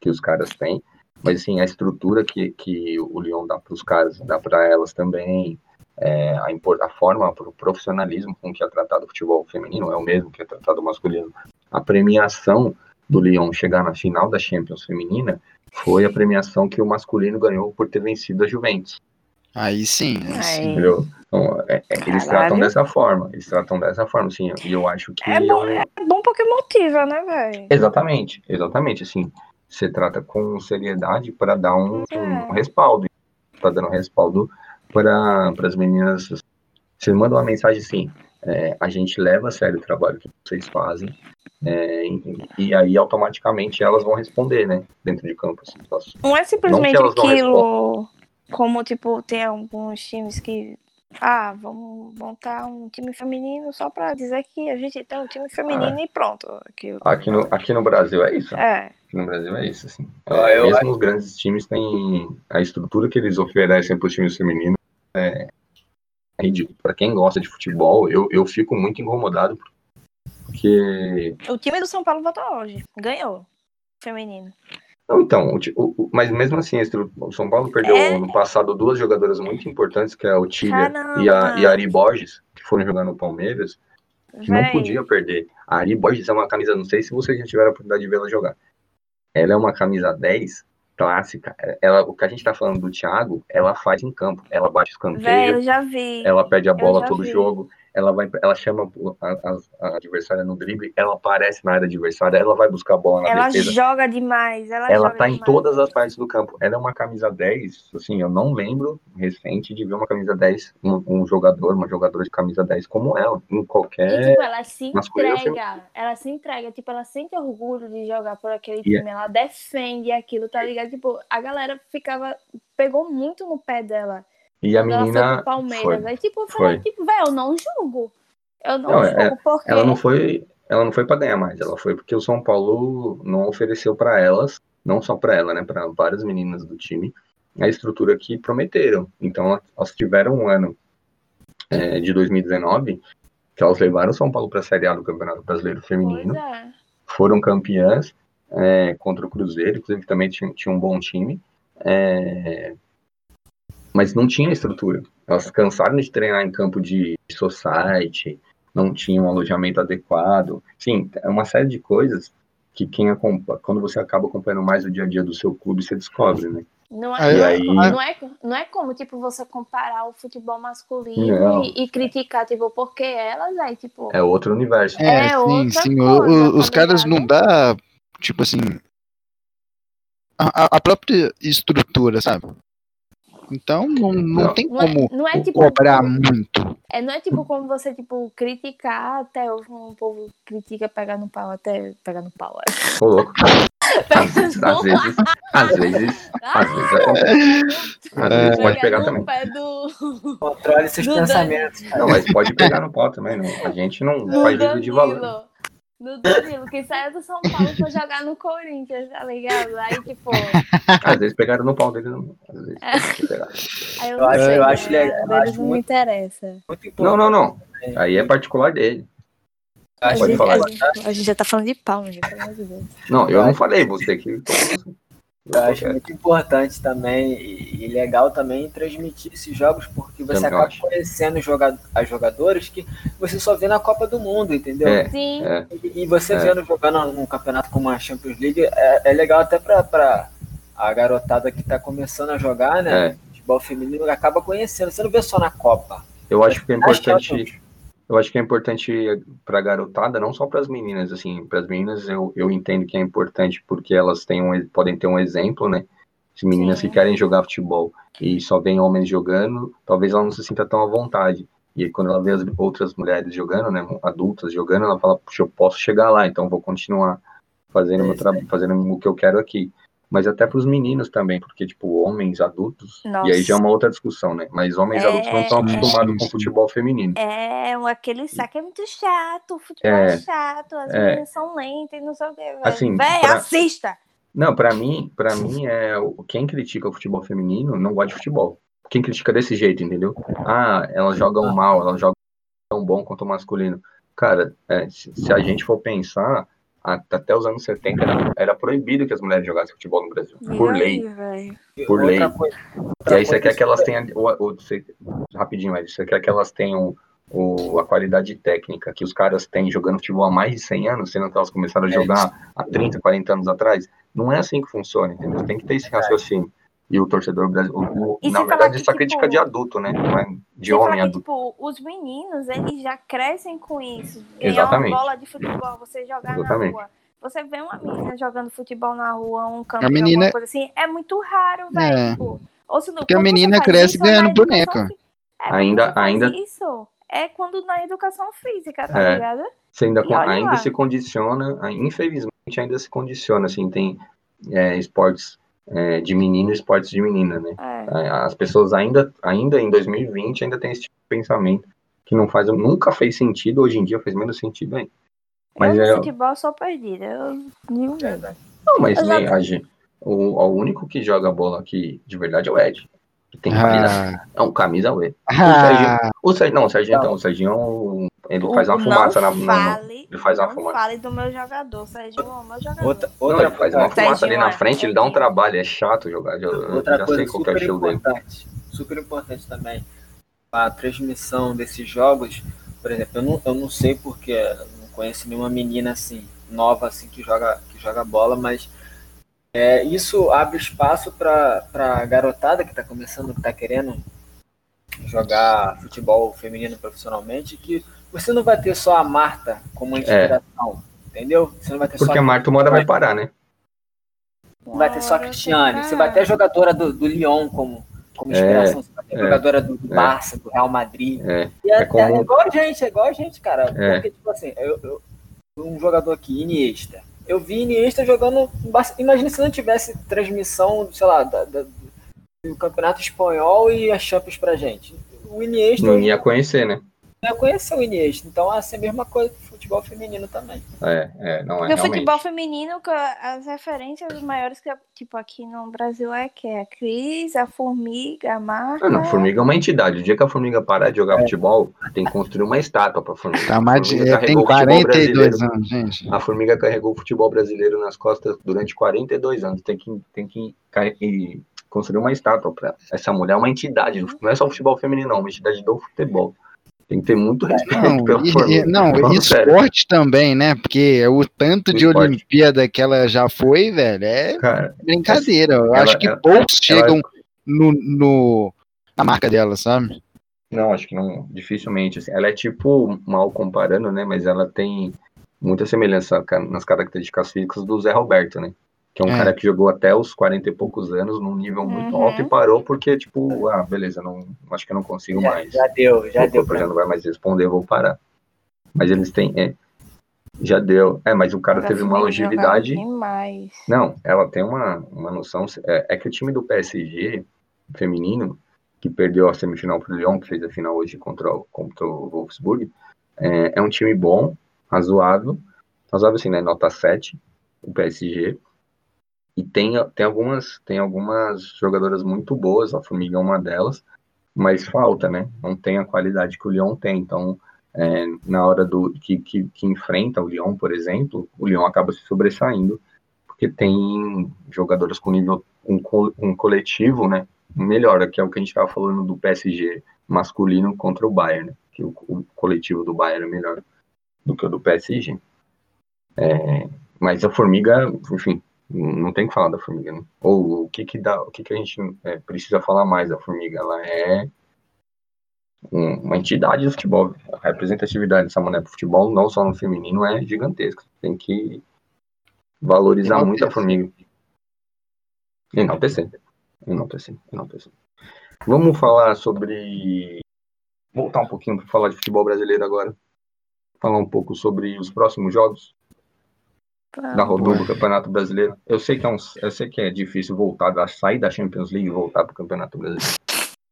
que os caras têm, mas assim, a estrutura que, que o Lyon dá para os caras, dá para elas também, é, a, a forma, o profissionalismo com que é tratado o futebol feminino é o mesmo que é tratado o masculino. A premiação do Lyon chegar na final da Champions feminina foi a premiação que o masculino ganhou por ter vencido a Juventus. Aí sim. aí sim. Aí. Entendeu? Então, é- é- eles tratam dessa forma, eles tratam dessa forma, assim, e eu acho que É bom, é é bom porque motiva, né, velho? Exatamente, exatamente, assim, você trata com seriedade para dar um, É. um respaldo, tá dando respaldo para as meninas, você manda uma mensagem assim, é, a gente leva a sério o trabalho que vocês fazem, é, e, e aí automaticamente elas vão responder, né, dentro de campo, assim, elas- Não é simplesmente não aquilo como, tipo, tem alguns times que. Ah, vamos montar um time feminino só pra dizer que a gente tem um time feminino e pronto. Aquilo. aqui no, aqui no Brasil é isso, É, Aqui no Brasil é isso, assim. Ah, eu mesmo os grandes times têm a estrutura que eles oferecem para os times femininos é, é ridículo. Para quem gosta de futebol, eu, eu fico muito incomodado porque o time do São Paulo votou hoje. Ganhou. Feminino. não, então, o o- mas mesmo assim, a o São Paulo perdeu É. no passado duas jogadoras muito importantes, que é o Tilha Caramba. e a, e a Ari Borges, que foram jogar no Palmeiras, que não podia perder. A Ari Borges é uma camisa, não sei se vocês já tiveram a oportunidade de vê-la jogar. Ela é uma camisa 10 clássica. Ela, o que a gente tá falando do Thiago, ela faz em campo. Ela bate Velho, escanteio, eu já vi. ela pede a bola todo vi. jogo, ela vai, ela chama a, a- a adversária no drible, ela aparece na área adversária, ela vai buscar a bola na Ela defesa. joga demais. Ela, Ela joga tá em demais. todas as partes do campo. Ela é uma camisa 10, assim, eu não lembro recente de ver uma camisa 10, um, um jogador, uma jogadora de camisa 10 como ela, em E, qualquer. tipo, ela se masculino, entrega. Ela se entrega. Tipo, ela sente orgulho de jogar por aquele E é- time. Ela defende aquilo, tá ligado? Tipo, a galera ficava. Pegou muito no pé dela. E a ela menina. pro Palmeiras. foi. Aí, tipo, eu falei, Foi. tipo, velho, eu não julgo. Eu não, Não, julgo, é- porque. Ela não foi, ela não foi para ganhar mais, ela foi porque o São Paulo não ofereceu para elas, não só para ela, né, para várias meninas do time, a estrutura que prometeram. Então elas- tiveram um ano é, de 2019 que elas levaram o São Paulo para a Série A do Campeonato Brasileiro Feminino, é. foram campeãs é, contra o Cruzeiro, inclusive também tinha, tinha um bom time, é, mas não tinha estrutura. Elas cansaram de treinar em campo de society, não tinham um alojamento adequado. Sim, é uma série de coisas que quem acompanha, quando você acaba acompanhando mais o dia a dia do seu clube, você descobre, né? Não é, aí- não, é, não é como, tipo, você comparar o futebol masculino e, e criticar, tipo, porque elas aí, tipo. É outro universo. É, É sim, sim. O- coisa, o- os tá caras não dá, tipo assim, a- a própria estrutura, sabe? Então não, não, Não. tem Não é, como não é tipo. cobrar muito. É, não é tipo como você, tipo, criticar até hoje, como o povo critica pegar no pau, até pegar no pau. Ô, louco. Às, vezes, no às vezes, às vezes, às vezes acontece. Às vezes pode pegar no também. pé do, Controle seus pensamentos. Não, mas pode pegar no pau também, não. A gente não do faz juízo de valor. Do Danilo, que saiu do São Paulo pra jogar no Corinthians, tá ligado? Aí, tipo, Às vezes pegaram no pau dele, não. Às vezes pegar. aí eu, Eu acho- eu acho né? legal, eu Deles acho não me muito- interessa. Muito Não, não, não. Aí é particular dele. A Pode gente, falar. a, gente, a gente já tá falando de pau, gente, pelo amor de Deus. Não, eu não falei, você que. Eu acho muito importante também e, legal também transmitir esses jogos porque você acaba acho. conhecendo joga as jogadoras que você só vê na Copa do Mundo, entendeu? É, Sim, é. E, você É. vendo jogando num campeonato como a Champions League é, é legal até pra, pra a garotada que tá começando a jogar, né? É. Futebol feminino acaba conhecendo. Você não vê só na Copa. Eu acho que é Acho que é importante. Eu acho que é importante para garotada, não só para as meninas, assim, para as meninas eu, eu entendo que é importante porque elas têm um, podem ter um exemplo, né? Se meninas Sim. que querem jogar futebol e só veem homens jogando, talvez ela não se sinta tão à vontade. E aí, quando ela vê as outras mulheres jogando, né, adultas jogando, ela fala, puxa, eu posso chegar lá, então vou continuar fazendo, meu tra- fazendo o que eu quero aqui. Mas até para os meninos também, porque, tipo, homens adultos, e aí já é uma outra discussão, né? Mas homens É, adultos não estão é. acostumados com Sim. futebol feminino. É, aquele saque é muito chato, o futebol É, é, chato, as é. meninas são lentas e não sei o que. Assim, Véi, pra- assista! Não, pra mim, para mim é quem critica o futebol feminino não gosta de futebol. Quem critica desse jeito, entendeu? Ah, elas jogam mal, elas jogam tão bom quanto o masculino. Cara, é, se, se a gente for pensar, até os anos 70 era, era proibido que as mulheres jogassem futebol no Brasil, por E lei. aí, véi? Por Outra lei. coisa- E aí você quer que elas tenham, o, o- você- rapidinho, Ed, você quer que elas tenham o, a qualidade técnica que os caras têm jogando futebol há mais de 100 anos, sendo que elas começaram a É jogar há 30, 40 anos atrás. Não é assim que funciona, entendeu? Tem que ter esse raciocínio. E o torcedor brasileiro, na verdade, que, isso é crítica tipo, de adulto, né? Não é de homem que, adulto. tipo, os meninos, eles já crescem com isso. Ganhar Exatamente. uma bola de futebol, você jogar Exatamente. na rua. Você vê uma menina jogando futebol na rua, um campo, A menina- alguma coisa assim, é muito raro, velho. É. Tipo, ou se não, Porque a menina cresce isso, é ganhando boneca. É, Ainda- ainda- Isso é quando na educação física, tá É. ligado? Você ainda, ainda lá. se condiciona, ah, infelizmente ainda se condiciona, assim, tem é, esportes é, de menino e esportes de menina, né? É. As pessoas ainda, ainda em 2020 ainda tem esse tipo de pensamento que não faz, nunca fez sentido, hoje em dia faz menos sentido ainda. Mas eu é, futebol sou perdida. Eu nenhum medo. não, mas nem a gente- o, o único que joga bola aqui de verdade é o Ed. Que tem qualidade. Ah, É um camisa U. ah, O Serginho, não, o Serginho, então, o Serginho, ele faz uma fumaça na, não na, fale, ele faz uma não fumaça. fale do meu jogador, Sérgio, é o meu jogador. Outra, Não, outra ele faz uma fumaça ali na Serginho, frente, ele dá um trabalho, é chato jogar. Eu, outra já coisa sei qual que é o super estilo dele. importante, super importante também, a transmissão desses jogos, por exemplo, eu não, eu não sei porque eu não conheço nenhuma menina assim, nova assim, que joga, que joga bola, mas É, isso abre espaço para a garotada que está começando, que está querendo jogar futebol feminino profissionalmente, que você não vai ter só a Marta como inspiração, entendeu? Você não vai ter Porque só a Marta uma hora vai parar, né? não vai ter só a Cristiane, você vai ter a jogadora do, do Lyon como, como inspiração, você vai ter a é, jogadora do, do é. Barça, do Real Madrid. É. E é, É como- é igual a gente, é igual a gente, cara. É. Porque, tipo assim, eu, eu- um jogador aqui, Iniesta. Eu vi Iniesta jogando. Imagina se não tivesse transmissão, sei lá, da- da- do Campeonato Espanhol e a Champions pra gente. O Iniesta Não ia conhecer, né? Não conhecer o Iniesta. Então, essa é a mesma coisa pro futebol feminino também. É, é, não é Porque o futebol feminino, que as referências maiores que, tipo, aqui no Brasil é que é a Cris, a Formiga, a Marta. Ah, não, Formiga é uma entidade. O dia que a Formiga parar de jogar futebol, tem que construir uma estátua pra Formiga. Tá de- Formiga é, tem carregou o futebol 42 brasileiro. anos, gente. A Formiga carregou o futebol brasileiro nas costas durante 42 anos. Tem que, tem que e construir uma estátua para essa mulher. É uma entidade. Não é só o futebol feminino, não. É uma entidade do futebol. Tem que ter muito respeito Não, pela e, não, Falando e sério. esporte também, né? Porque o tanto O de esporte. Olimpíada que ela já foi, velho, é Cara, brincadeira. Eu Ela- acho que ela- poucos chegam no, no- na marca dela, sabe? Não, acho que não, dificilmente. assim. Ela é tipo, mal comparando, né? Mas ela tem muita semelhança nas características físicas do Zé Roberto, né? Que é um É. cara que jogou até os 40 e poucos anos num nível muito Uhum. alto e parou porque, tipo, ah, beleza, não, acho que eu não consigo Já, mais. já deu, já o deu. já Pra... não vai mais responder, eu vou parar. Mas eles têm. é, já deu. É, mas o cara teve uma longevidade. Demais. Não, ela tem uma, uma noção. É, é que o time do PSG feminino, que perdeu a semifinal para o Lyon, que fez a final hoje contra o, contra o Wolfsburg, é, é um time bom, razoável. Razoável assim, né? Nota 7, o PSG. E tem, tem, algumas, tem algumas jogadoras muito boas, a Formiga é uma delas, mas falta, né? Não tem a qualidade que o Lyon tem. Então, é, na hora do que, que, que enfrenta o Lyon, por exemplo, o Lyon acaba se sobressaindo porque tem jogadoras com nível um, um coletivo, né? Melhor, que é o que a gente estava falando do PSG masculino contra o Bayern, né? que o, o coletivo do Bayern é melhor do que o do PSG. É, mas a formiga, enfim, não tem que falar da formiga, né? Ou o que que dá, o que que a gente é, precisa falar mais da formiga? Ela é um- uma entidade do futebol. A representatividade dessa mulher pro futebol, não só no feminino, é gigantesca. Tem que valorizar muito a formiga. Enaltecer. Enaltecer. Enaltecer. Vamos falar sobre. Voltar um pouquinho para falar de futebol brasileiro agora. Falar um pouco sobre os próximos jogos da rodada do Campeonato Brasileiro. Eu sei que é um, eu sei que é difícil voltar da sair da Champions League e voltar para o Campeonato Brasileiro.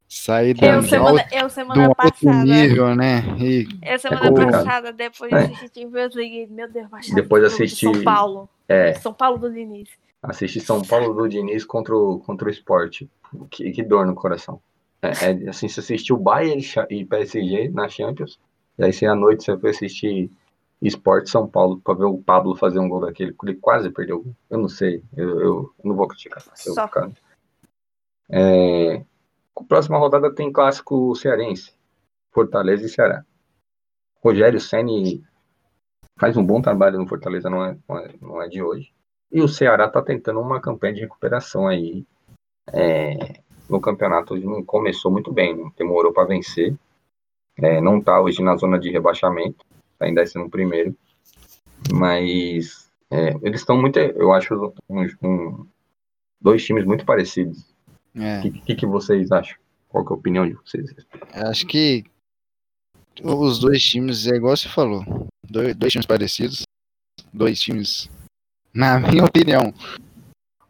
Sair Que é da Eu semana, alto, eu do semana alto passada. nível, né? E Eu semana complicado. passada, depois É. de assistir Champions League, meu Deus, baixar Depois o assisti- São Paulo. É, São Paulo do Diniz. assistir São Paulo do Diniz contra o, contra o Sport. Que, que dor no coração. É, é, assim, você assistiu Bayern e PSG na Champions, e aí você à noite você foi assistir Sport São Paulo para ver o Pablo fazer um gol daquele, ele quase perdeu. Eu não sei, eu, eu não vou criticar. Eu, Só. cara. É, a próxima rodada tem clássico cearense, Fortaleza e Ceará. Rogério Ceni faz um bom trabalho no Fortaleza, não é, não é, não é de hoje. E o Ceará está tentando uma campanha de recuperação aí é, no campeonato. Não começou muito bem, né? demorou para vencer. É, não está hoje na zona de rebaixamento, tá ainda sendo primeiro. Mas é, eles estão muito, eu acho, um, um- dois times muito parecidos. é, O que, que, que vocês acham? Qual que é a opinião de vocês? acho que os dois times, é igual você falou, dois, dois times parecidos, dois times, na minha opinião,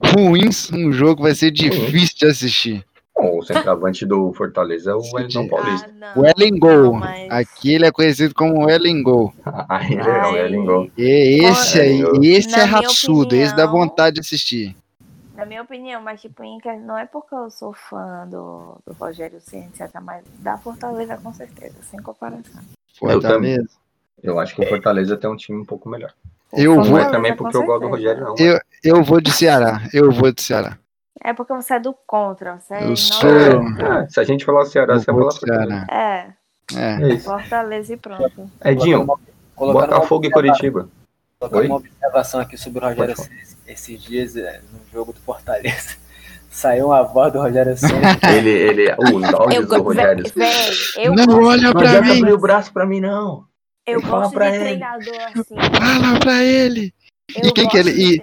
ruins. Um jogo vai ser difícil de assistir. Bom, o centroavante do Fortaleza é o Wellington Paulista. Ah, não. O Ellen Gol. Não, mas- Aqui ele é conhecido como o Ellen Gol. Aí é o. E esse aí, Eu- esse Na é raçudo, esse dá opinião- vontade de assistir. Na minha opinião, mas tipo, Inter não é porque eu sou fã do, do Rogério Ceni, etc, mas da Fortaleza com certeza, sem comparação. Fortaleza. Eu acho que o Fortaleza tem um time um pouco melhor. Eu vou- é também porque eu gosto do. Rogério, não. Eu, eu vou de Ceará. Eu vou de Ceará. É porque você é do contra, você Eu não sou- É, se a gente falar Ceará, você Fortaleza. Ceará. É, É. É isso. Fortaleza e pronto. Edinho, Colocando Botafogo e Curitiba. Colocar Oi? uma observação aqui sobre o Rogério Ceni. Esses dias, é, no jogo do Fortaleza, saiu uma voz do Rogério Ceni. Ele, ele, os áudios do Rogério. eu Não gosto, olha Não pra adianta mim. abrir o braço pra mim, não. eu Fala gosto pra de ele. treinador assim. Fala pra ele. Eu E quem que ele- e-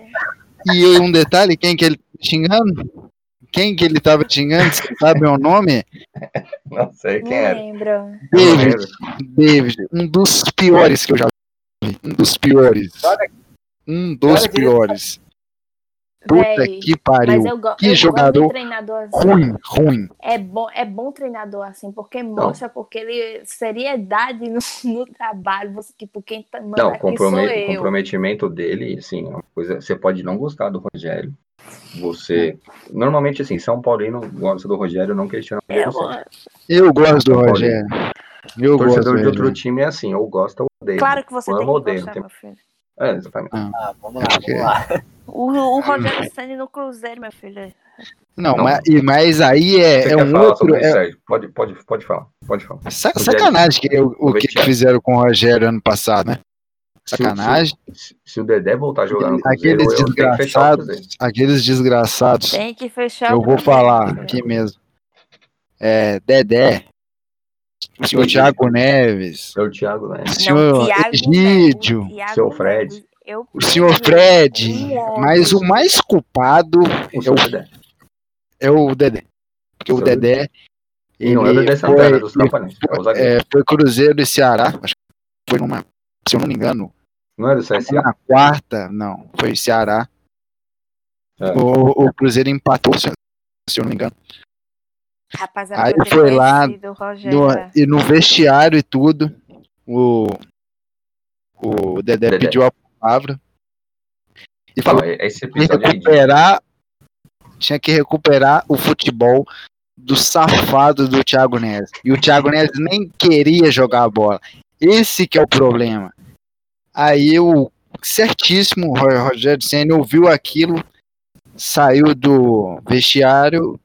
E um detalhe, quem que ele xingando? Quem que ele tava xingando? Você sabe o nome? Não sei quem era. lembro. David. David, um dos piores que eu já vi. Um dos piores. Um dos piores. Puta Véi, que mas pariu. eu, go Que eu gosto jogador de treinador assim. Ruim, ruim. É bom, é bom treinador assim, porque mostra, porque ele seriedade no, no trabalho. Você, tipo, quem tá manda Não, comprome- sou eu. comprometimento dele, assim, é uma coisa. Você pode não gostar do Rogério. Você. Normalmente, assim, São Paulino gosta do Rogério, não questiona o Eu, você. Eu gosto do. Rogério. Eu gosto Torcedor de dele. outro time é assim, ou gosta ou odeia. claro que você Ama tem ou que odeia, gostar, tem- meu filho. É, exatamente. Ah, vamos lá, vamos lá. O, o Rogério Ceni no Cruzeiro, meu filho. Não, Não. Mas, e- mas aí é, é um outro. É? Pode, pode, pode falar. Pode falar. sacanagem que, o, o que que fizeram com o Rogério ano passado, né? Se o- Sacanagem. Se, se o Dedé voltar a jogar no Cruzeiro, Aqueles eu o desgraçados. Aqueles desgraçados. Tem que fechar Eu o vou falar aqui mesmo. É, Dedé. O senhor Thiago Neves. Seu Thiago, né? O senhor Thiago Egídio. Neves, o Thiago Seu Fred. O senhor Fred. Mas o mais culpado O seu Dedé. é o Dedé. Porque o Seu Dedé. E não é o ele Dedé foi- Santana dos ele Trapalhões. É o. É, foi Cruzeiro e Ceará. Acho que foi numa. Se eu não me engano, Não é do CSA? na quarta. Não, foi Ceará. É. O, o Cruzeiro empatou, se eu não me engano. Rapaz, era Aí foi lá o. No- e no vestiário e tudo, o, o Dedé, Dedé. pediu a palavra e Não, falou esse que aí. recuperar, tinha que recuperar o futebol do safado do Thiago Neves. E o Thiago Neves nem queria jogar a bola. Esse que é o problema. Aí o certíssimo Ro- Rogério Senna ouviu aquilo, saiu do vestiário,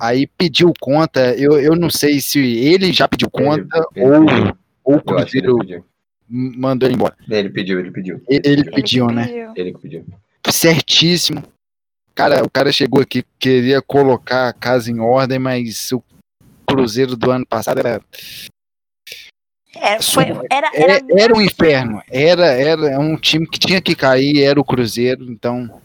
aí pediu conta. Eu, eu não sei se ele já pediu conta Ele- ele ou, pediu. ou o ele Cruzeiro pediu. mandou ele embora. Ele pediu, ele pediu. Ele, ele Ele pediu, que né? pediu. Ele que pediu. certíssimo. Cara, o cara chegou aqui, queria colocar a casa em ordem, mas o Cruzeiro do ano passado era, Era, foi, era, é- era, era um inferno. Era, era um time que tinha que cair, era o Cruzeiro, então.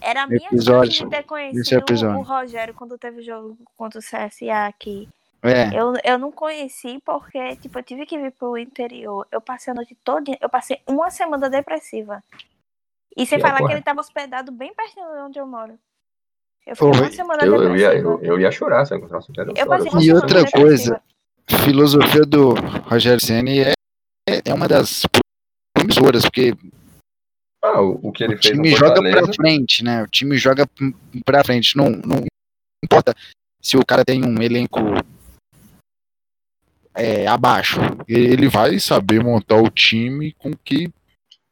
era a minha episódio, de ter conhecido episódio. o Rogério quando teve jogo contra o CSA aqui. É, Eu, eu não conheci porque, tipo, eu tive que vir pro interior. Eu passei a noite toda, eu passei uma semana depressiva. E sem E falar agora? que ele tava hospedado bem pertinho de onde eu moro. Eu fiquei Oi. uma semana Eu, eu, ia, depressiva. eu, eu ia chorar se eu encontrasse o. Eu passei uma E semana outra depressiva. Filosofia do Rogério Ceni é, é uma das promissoras, porque Ah, o, o que ele o fez time joga pra frente, né? O time joga p- pra frente. Não, não importa se o cara tem um elenco é, abaixo. Ele vai saber montar o time com que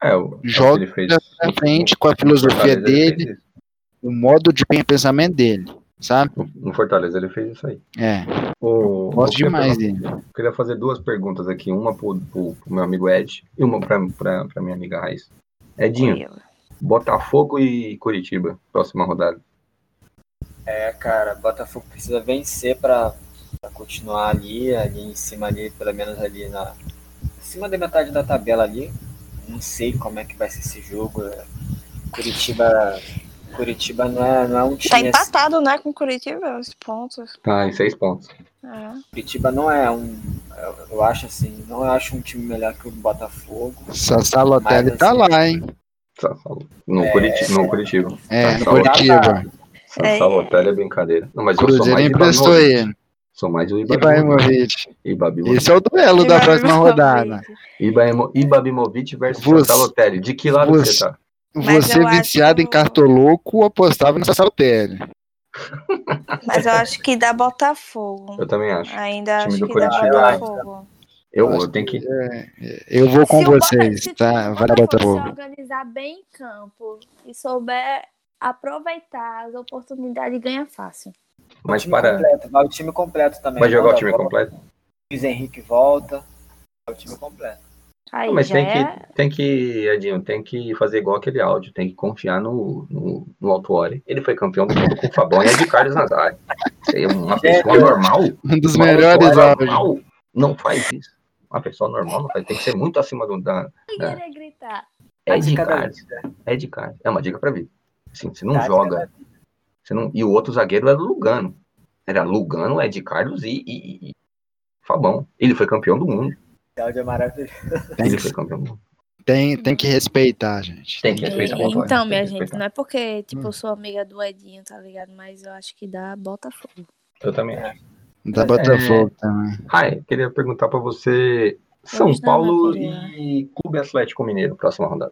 É, o, o Joga que ele fez pra no- frente com a filosofia dele, o modo de pensamento dele, sabe? No- Fortaleza ele fez isso aí. É, O, gosto eu queria demais fazer- dele. eu queria fazer duas perguntas aqui, uma pro, pro, pro meu amigo Ed e uma pra, pra, pra minha amiga Raiz. Edinho, Botafogo e Curitiba, próxima rodada. É, cara, Botafogo precisa vencer pra, pra continuar ali, ali em cima ali, pelo menos ali na. Em cima da metade da tabela ali. Não sei como é que vai ser esse jogo. é. Curitiba. Curitiba não é, não é um Tá time. assim, empatado, né, com Curitiba, os pontos. Tá em seis pontos. É. Curitiba não é um. Eu, acho assim, não acho um time melhor que o Botafogo. Sassá Lotelli Mas, tá assim, lá, hein? No, Curitiba, no Curitiba. É, Curitiba. É. Salotelli é brincadeira. Não, mas eu sou Cruzeiro mais emprestou Ibrahimovic. ele. Sou mais o Ibrahimovic. Ibrahimovic. Ibabimovic. Esse é o duelo da próxima rodada. Ibrahimo- Ibabimovic versus Você- Salotelli. De que lado você- você tá? Mas Você viciado em cartoloco apostava no Sassá Lotelli. Mas eu acho que dá Botafogo. Eu também acho. Ainda Time acho do que dá. Botafogo. Eu, eu tenho que. Eu vou com Se o Bota- vocês, se tá? o Vai dar se Botafogo. organizar bem em campo e souber aproveitar as oportunidades, ganha fácil. Mas o para. completo, vai o time completo também. Vai jogar o Volta, time completo? Luiz Henrique volta. Vai o time completo. Aí Mas já tem é... que, tem que, Edinho, tem que fazer igual aquele áudio, tem que confiar no, no, no Autuori. Ele foi campeão do mundo com o Fabão e Ed Carlos Nazário. Você é uma pessoa normal, Um dos melhores áudios. normal não faz isso. Uma pessoa normal não faz, tem que ser muito acima do da Eu queria gritar. Dica da Carlos. Ed Carlos. É uma dica pra vida. Assim, você não joga, da- você não, e o outro zagueiro era Lugano. Era Lugano, Ed Carlos e, e- e Fabão. Ele foi campeão do mundo. Esse áudio é maravilhoso. Tem que, tem, tem que respeitar, gente. Tem que respeitar o Autuori. Então, minha gente, respeitar. não é porque, tipo, Hum. eu sou amiga do Edinho, tá ligado? Mas eu acho que dá Botafogo. Eu também acho. Da É. Botafogo também. Rai, queria perguntar pra você São Paulo e Clube Atlético Mineiro, próxima rodada.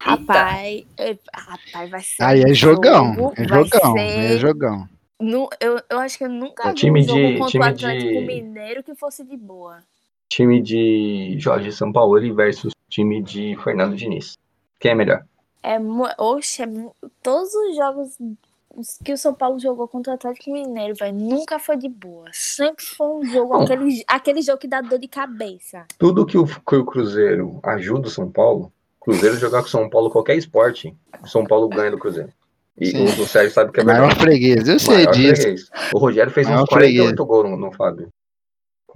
Rapaz, rapaz, vai ser. Aí é jogão. jogo, É vai jogão. ser- É jogão. Nu- eu, eu acho que eu nunca vi um jogo de- contra time o Atlético de- Mineiro que fosse de boa. Time de Jorge Sampaoli versus time de Fernando Diniz. Quem é melhor? É, oxe, é todos os jogos que o São Paulo jogou contra o Atlético Mineiro, velho, nunca foi de boa. Sempre foi um jogo, Bom. aquele, aquele jogo que dá dor de cabeça. Tudo que o, que o Cruzeiro ajuda o São Paulo, o Cruzeiro jogar com o São Paulo qualquer esporte, o São Paulo ganha do Cruzeiro. E Sim. o, Sérgio sabe que é Maior verdade. freguês. Eu sei Maior disso. freguês. O Rogério fez Maior uns 48 gols no, no Fábio.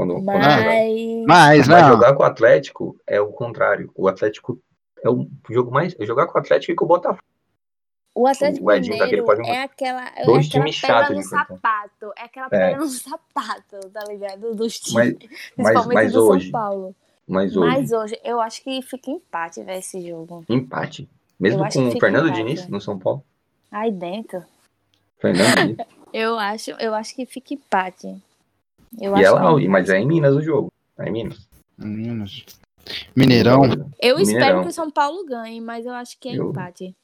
Quando, quando. Mas. Mas, Mas não. jogar com o Atlético é o contrário. O Atlético é o jogo mais. Jogar com o Atlético e com o Botafogo. O Atlético O Edinho daquele Mineiro pode é aquela, é Dois aquela times pedra no sapato. É aquela É. pedra no sapato, tá ligado? Dos times. Mas, mas, principalmente mas do hoje. São Paulo. Mas hoje. Mas hoje, eu acho que fica empate, velho, esse jogo. Empate. Mesmo Eu com o Fernando empate. Diniz no São Paulo. Aí dentro. Fernando Diniz. Eu acho, eu acho que fica empate. Eu e acho ela, que- mas é em Minas o jogo. É em Minas. Minas. Mineirão. Eu espero Mineirão. que o São Paulo ganhe, mas eu acho que é Eu- empate.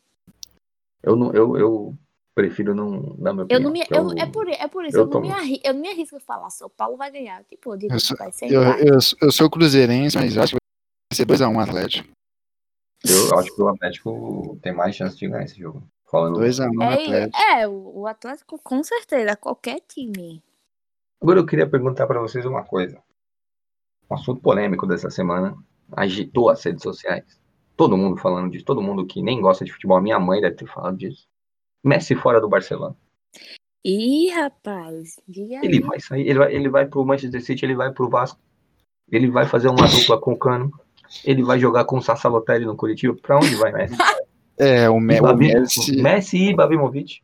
Eu, não, eu, eu prefiro não dar meu Eu opinião. não me, porque eu, é, por, é por isso, eu eu, não me tomo. arri, eu não me arrisco a falar, São Paulo vai ganhar. Tipo, eu digo Eu que sou- vai ser Eu, eu, eu sou cruzeirense, mas acho que vai ser 2x1 Atlético. Eu acho que o Atlético tem mais chance de ganhar esse jogo. Falando. 2x1 É, Atlético. é, o Atlético com certeza, qualquer time. Agora eu queria perguntar para vocês uma coisa. Um assunto polêmico dessa semana agitou as redes sociais. Todo mundo falando disso, todo mundo que nem gosta de futebol, a minha mãe deve ter falado disso. Messi fora do Barcelona. Ih, rapaz, Ele vai sair, ele vai, ele vai pro Manchester City, ele vai pro Vasco. Ele vai fazer uma dupla com o Cano. Ele vai jogar com o Sassalotelli no Curitiba. Pra onde vai Messi? É, o, Me, o Babi- Messi. Messi e Babimovic.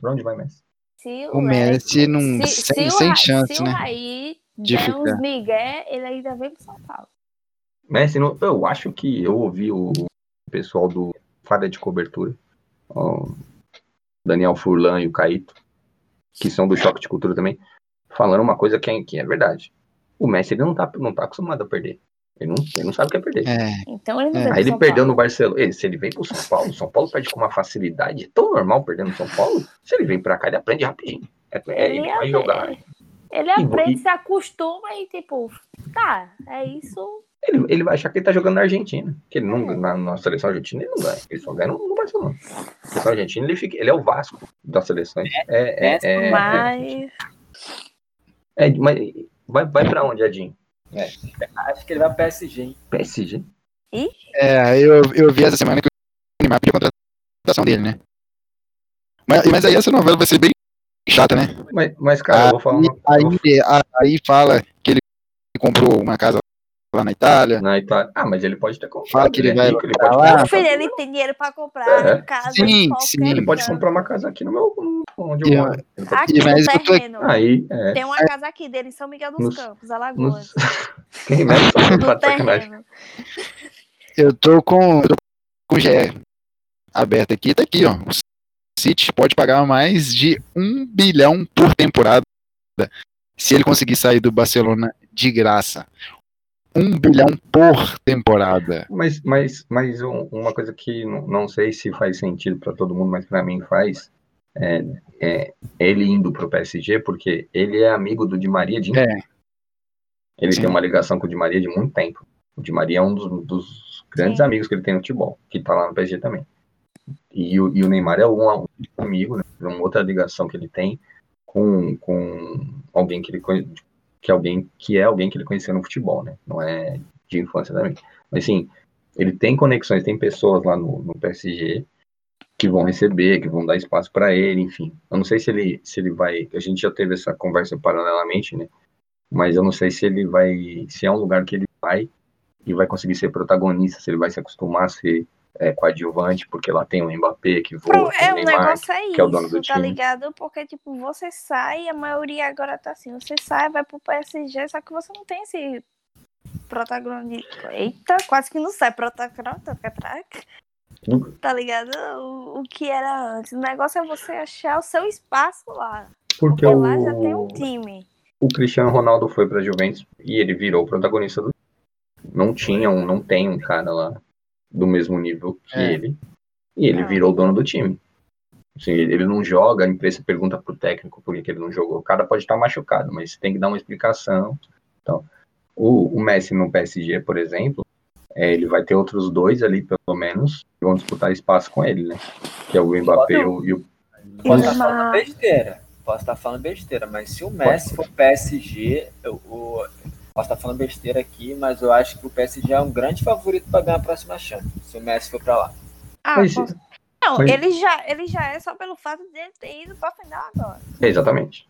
Pra onde vai Messi? Se O Messi não. se, sem, se sem o, chance, se o né? Raí de der ficar. uns migué, ele ainda vem pro São Paulo. Messi, não, eu acho que eu ouvi o pessoal do Fada de Cobertura, ó, Daniel Furlan e o Caíto, que são do Choque de Cultura também, falando uma coisa que é, que é verdade. O Messi ele não tá, não tá acostumado a perder. Ele não, ele não sabe o que é perder. É, Então ele não É. Aí ele São perdeu Paulo. no Barcelona. Ele, se ele vem pro São Paulo, São Paulo perde com uma facilidade. É tão normal perder no São Paulo. Se ele vem pra cá, ele aprende rapidinho. É, é, ele Ele vai é- jogar. Ele E- aprende, e- se acostuma e tipo, tá, é isso. Ele, ele vai achar que ele tá jogando na Argentina. Que ele não, É. na, na seleção argentina ele não ganha. Ele só ganha no, no Barcelona. Na seleção argentina ele, fica, ele é o Vasco da seleção. É, é, é, é, Mas é, mas vai, vai pra onde, Edinho? Acho que ele vai pro PSG, hein? PSG? é eu, eu vi essa semana que o Neymar pediu a contratação dele, né? Mas, mas aí essa novela vai ser bem chata, né? Mas, mas cara, eu vou falar Aí, uma eu vou- aí, aí fala que ele comprou uma casa lá na Itália. na Itália. Ah, mas ele pode ter comprado. Fala que ele é vai rico, ele pode lá. comprar meu filho, ele tem dinheiro pra comprar É. casa Sim, sim. Ele pode comprar uma casa aqui no meu. Onde eu moro. Ele Aqui Mas no eu tô- terreno. Aí, é. Tem uma casa aqui dele em São Miguel dos Nos- Campos, Alagoas. Quem mexe só No terreno. Eu tô com, eu tô com o GE aberto aqui, tá aqui, ó. O City pode pagar mais de um bilhão por temporada se ele conseguir sair do Barcelona de graça. Um bilhão por temporada. Mas, mas, mas um- uma coisa que não, não sei se faz sentido para todo mundo, mas para mim faz, é, é ele indo pro PSG, porque ele é amigo do Di Maria de É. Ele Sim. tem uma ligação com o Di Maria de muito tempo. O Di Maria é um dos, dos grandes Sim. amigos que ele tem no futebol, que tá lá no PSG também. E, o- e o Neymar é um, amigo, né? É uma outra ligação que ele tem com, com alguém que ele que é alguém que é alguém que ele conheceu no futebol, né? Não é de infância também. Mas assim, ele tem conexões, tem pessoas lá no, no PSG que vão receber, que vão dar espaço para ele, enfim. Eu não sei se ele, se ele vai. A gente já teve essa conversa paralelamente, né? Mas eu não sei se ele vai. Se é um lugar que ele vai e vai conseguir ser protagonista, se ele vai se acostumar a ser é, coadjuvante, porque lá tem o Mbappé que voa, é, o Neymar, negócio é isso, que é o dono do tá time. ligado? Porque, tipo, você sai, a maioria agora tá assim, você sai, vai pro PSG, só que você não tem esse protagonista. Eita, quase que não sai protagonista, tá ligado? O, o que era antes. O negócio é você achar o seu espaço lá. Porque Porque lá já o, tem um time. o Cristiano Ronaldo foi pra Juventus e ele virou o protagonista do não tinha um, não tem um cara lá do mesmo nível que É. ele e ele Ah. virou o dono do time. Assim, ele não joga, a imprensa pergunta pro técnico por que ele não jogou. O cara pode estar machucado, mas tem que dar uma explicação. Então, o, o Messi no PSG, por exemplo, é, ele vai ter outros dois ali, pelo menos, que vão disputar espaço com ele, né? Que é o Mbappé e o, e o Posso estar falando besteira. Posso estar falando besteira, mas se o Messi for PSG, eu, o- posso estar falando besteira aqui, mas eu acho que o PSG é um grande favorito para ganhar a próxima chance. Se o Messi for para lá. Ah, Mas- posso- Não, mas- ele, já, ele já é só pelo fato de ele ter ido pra final agora. Exatamente.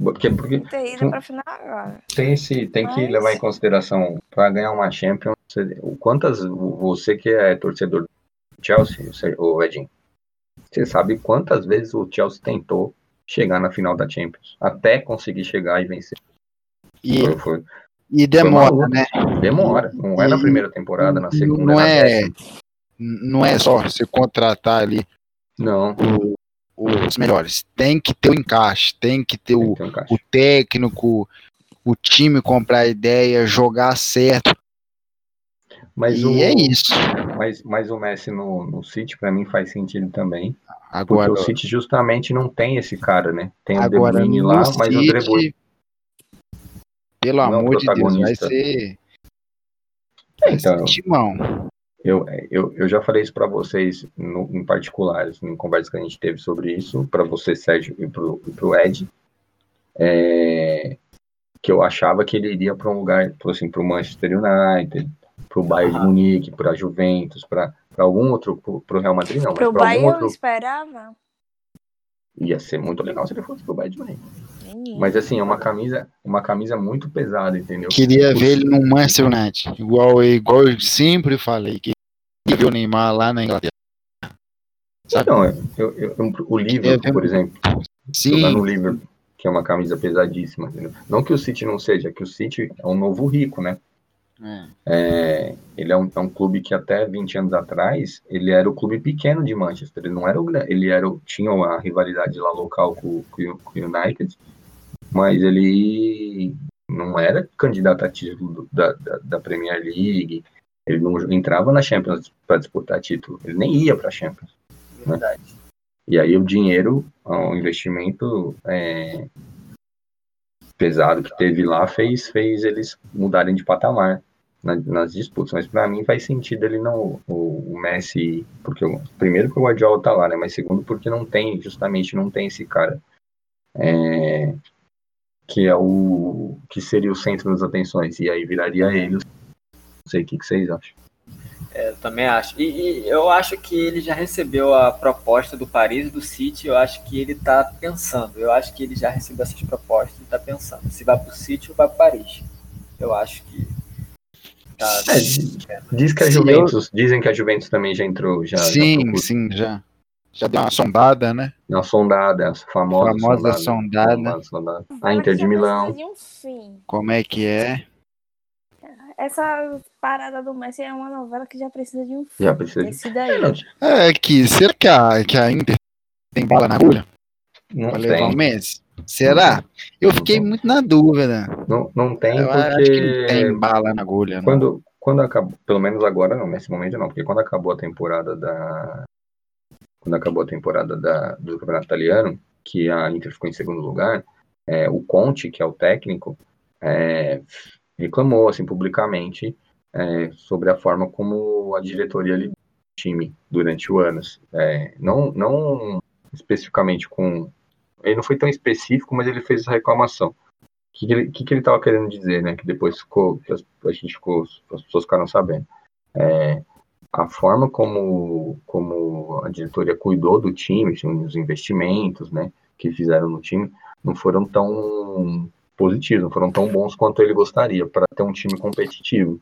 Porque, porque Ter ido pra final agora. tem, esse, tem que Mas- levar em consideração para ganhar uma Champions. você- o Quantas você que é torcedor do Chelsea, você- o Edinho, você sabe quantas vezes o Chelsea tentou chegar na final da Champions até conseguir chegar e vencer. E, Foi- foi- e demora, maluco. né? demora. Não é na primeira temporada, na segunda, não é, não é só você contratar ali Não. o- os melhores. Tem que ter o encaixe, tem que ter o, Tem um o técnico, o time comprar ideia, jogar certo. Mas e o, é isso. Mas, mas o Messi no, no City, para mim, faz sentido também. Porque Agora, o City justamente não tem esse cara, né? Tem o De agora Bruyne no lá, mas o De Bruyne pelo não é o amor de Deus, vai ser Então, timão. Eu, eu, eu já falei isso para vocês no, em particulares, em conversas que a gente teve sobre isso, para você, Sérgio, e pro, e pro Ed, é, que eu achava que ele iria para um lugar, tipo assim, para o Manchester United, para o Bayern de. Munique, para a Juventus, para algum outro, para o Real Madrid não, para algum Bahia eu outro, esperava. ia ser muito legal se ele fosse para o Bayern de Munique. Mas assim, é uma camisa, uma camisa muito pesada, entendeu? Queria ver ele no Manchester United. Igual, igual eu sempre falei. Que ver o Neymar lá na Inglaterra. Sabe? Não, eu, eu, eu- o Liverpool, por exemplo, jogar Sim, no Liverpool, que é uma camisa pesadíssima. entendeu? Não que o City não seja, que o City é um novo rico, né? é. É, ele é um, é um clube que até 20 anos atrás, ele era o clube pequeno de Manchester, ele não era o ele era, o- tinha uma rivalidade lá local com, com o- com o United, mas ele não era candidato a título da, da, da Premier League, ele não entrava na Champions para disputar título, ele nem ia para a Champions. Verdade. E aí o dinheiro, o investimento é, pesado que teve lá fez, fez eles mudarem de patamar na- nas disputas. Mas para mim faz sentido ele não, o, o Messi, porque o- primeiro que o Guardiola tá lá, né? Mas segundo porque não tem, justamente não tem esse cara é, que é o que seria o centro das atenções. E aí viraria ele. Não sei o que, que vocês acham. Eu também acho. E, e eu acho que ele já recebeu a proposta do Paris e do City. Eu acho que ele está pensando. Eu acho que ele já recebeu essas propostas e está pensando. Se vai para o City ou vai para Paris. Eu acho que. Tá, É, Diz que a Juventus, dizem que a Juventus também já entrou, já, já sim, procurou. sim, já. Já deu uma sondada, né? Não, sondada, a famosa, Famosa sondada. sondada. Famosa sondada. A Inter de Milão. Como é que é? Essa parada do Messi é uma novela que já precisa de um fim. Já precisa de. Esse daí. É que, será que a, que a Inter tem bala na agulha Não pra levar o tem. Messi? Será? Eu fiquei muito na dúvida. Não, não tem Eu acho que não porque. tem bala na agulha, não. Quando, quando acabou. Pelo menos agora não, nesse momento não. Porque quando acabou a temporada da. Quando acabou a temporada da, do Campeonato Italiano, que a Inter ficou em segundo lugar, é, o Conte, que é o técnico, é, reclamou assim, publicamente é, sobre a forma como a diretoria lidou o time durante o ano. É, não, não especificamente com. Ele não foi tão específico, mas ele fez essa reclamação. que, que, ele, que, que querendo dizer, né? Que depois ficou, a gente ficou, as pessoas ficaram sabendo. É, a forma como, como a diretoria cuidou do time, assim, os investimentos, né? Que fizeram no time, não foram tão positivos, não foram tão bons quanto ele gostaria para ter um time competitivo.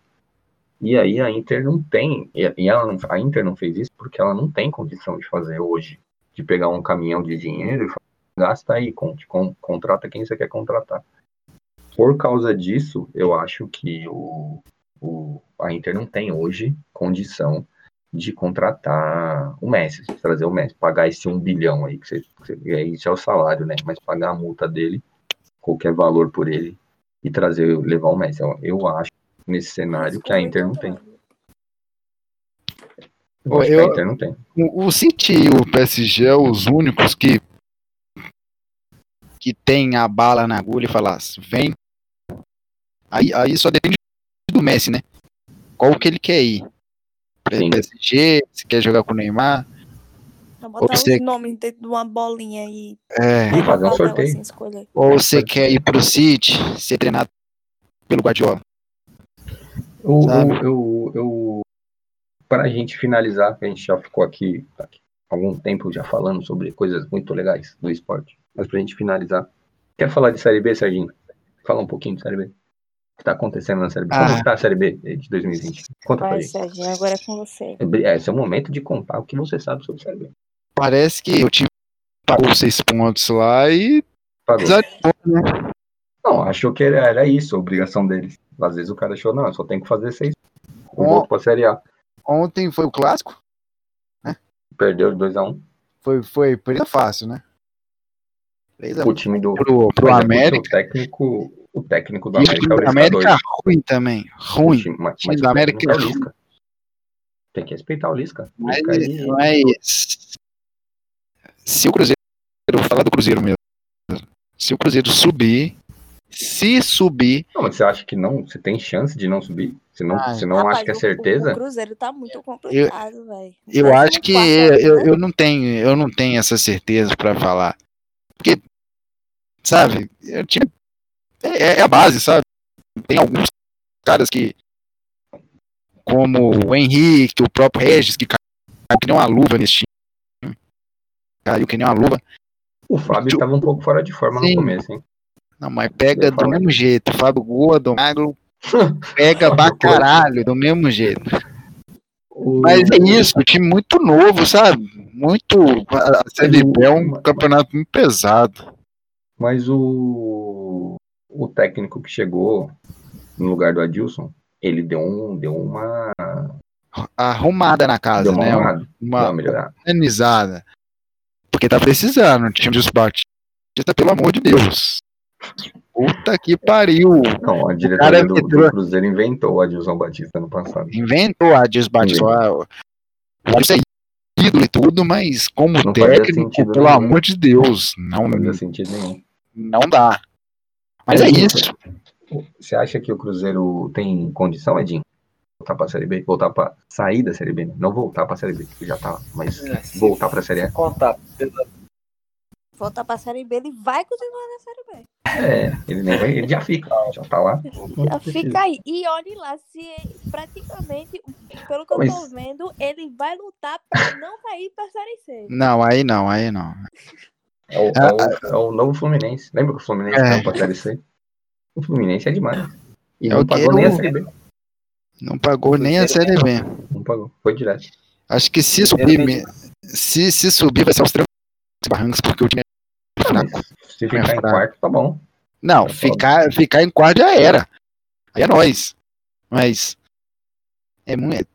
E aí a Inter não tem, e ela não, a Inter não fez isso porque ela não tem condição de fazer hoje, de pegar um caminhão de dinheiro e falar, gasta aí, con, contrata quem você quer contratar. Por causa disso, eu acho que o, o, a Inter não tem hoje condição de contratar o Messi, trazer o Messi, pagar esse um bilhão aí, que você, que isso é o salário, né? Mas pagar a multa dele, qualquer valor por ele, e trazer, levar o Messi. Eu, eu acho nesse cenário que a Inter não tem. Eu Inter não tem. O City e o PSG é os únicos que que tem a bala na agulha e falar, vem. Aí, aí só depende Messi, né? Qual que ele quer ir? Sim. PSG, se quer jogar com o Neymar. Vou botar Ou você- os nomes dentro de uma bolinha e É, Ih, fazer um sorteio. assim, ou você quer ir pro City, ser treinado pelo Guardiola. Eu, eu, eu, eu para a gente finalizar, que a gente já ficou aqui, aqui algum tempo já falando sobre coisas muito legais do esporte, mas para a gente finalizar, quer falar de Série B, Serginho? Fala um pouquinho de Série B. O que está acontecendo na Série B? Como Ah. está a Série B de 2020? Conta pra Vai, gente. Serginho, agora é com você. É, esse é o momento de contar o que você sabe sobre Série B. Parece que o time pagou seis pontos lá e Pagou. né? Não, achou que era, era isso, a obrigação deles. Às vezes o cara achou, não, eu só tenho que fazer seis. Volto pra Série A. Ontem foi o clássico, Perdeu de 2x1 foi, foi presa fácil, né? O time do. pro, pro é América. O técnico, o técnico do o América time é o do América dois. ruim também. O Ruim. time- mas- time do América é é Lisca. Tem que respeitar o Lisca. Mas, Lisca mas se o Cruzeiro, eu vou falar do Cruzeiro mesmo. Se o Cruzeiro subir, se subir, Não, mas você acha que não? Você tem chance de não subir? Você não, Ah, você não Rapaz, acha que é O, certeza? o Cruzeiro tá muito complicado, velho. eu acho que eu, ainda. eu não tenho, eu não tenho essa certeza pra falar. Porque, sabe, eu tinha, é, é a base, sabe? Tem alguns caras que, como o Henrique, o próprio Regis, que caiu que nem uma luva nesse time. Caiu que nem uma luva. O Fábio estava um pouco fora de forma Sim. no começo, hein? Não, mas pega do mesmo jeito. Fábio Gordo, Magro, pega pra caralho, do mesmo jeito. O- Mas é isso, time muito novo, sabe? Muito. A a Série B é um campeonato muito pesado. Mas o, o técnico que chegou no lugar do Adilson, ele deu, um, deu uma. Arrumada na casa, uma, né? arrumada, Uma organizada. Porque tá precisando, o time dos Batista, pelo amor de Deus. Puta que pariu. Não, a diretoria do, do Cruzeiro inventou o Adilson Batista no passado. Inventou a Dias Batista. O Adilson é ídolo e tudo, mas como Não técnico, pelo nenhum. amor de Deus, não, Não não dá. Mas é isso. Você acha que o Cruzeiro tem condição, Edinho? Voltar pra Série B? Voltar pra sair da Série B, né? Não voltar pra Série B, que já tá, mas É, voltar pra Série A. contar pela Voltar pra Série B, ele vai continuar na Série B. É, ele, nem vai, ele já fica, já tá lá. Já fica aí. E olhe lá, se praticamente, pelo que eu Mas- tô vendo, ele vai lutar pra não cair pra Série C. Não, aí não, aí não. É o, é o- é o novo Fluminense. Lembra que o Fluminense É. pra Série C? O Fluminense é demais. E É não pagou nem a Série B. Não pagou nem a Série B. Não pagou, foi direto. Acho que se subir, se, se subir vai ser os três barrancos, porque o time é Ah, fraco. se ficar em quarto, tá bom. Não, É ficar, ficar em quarto já era. Aí é nóis. Mas. É muito.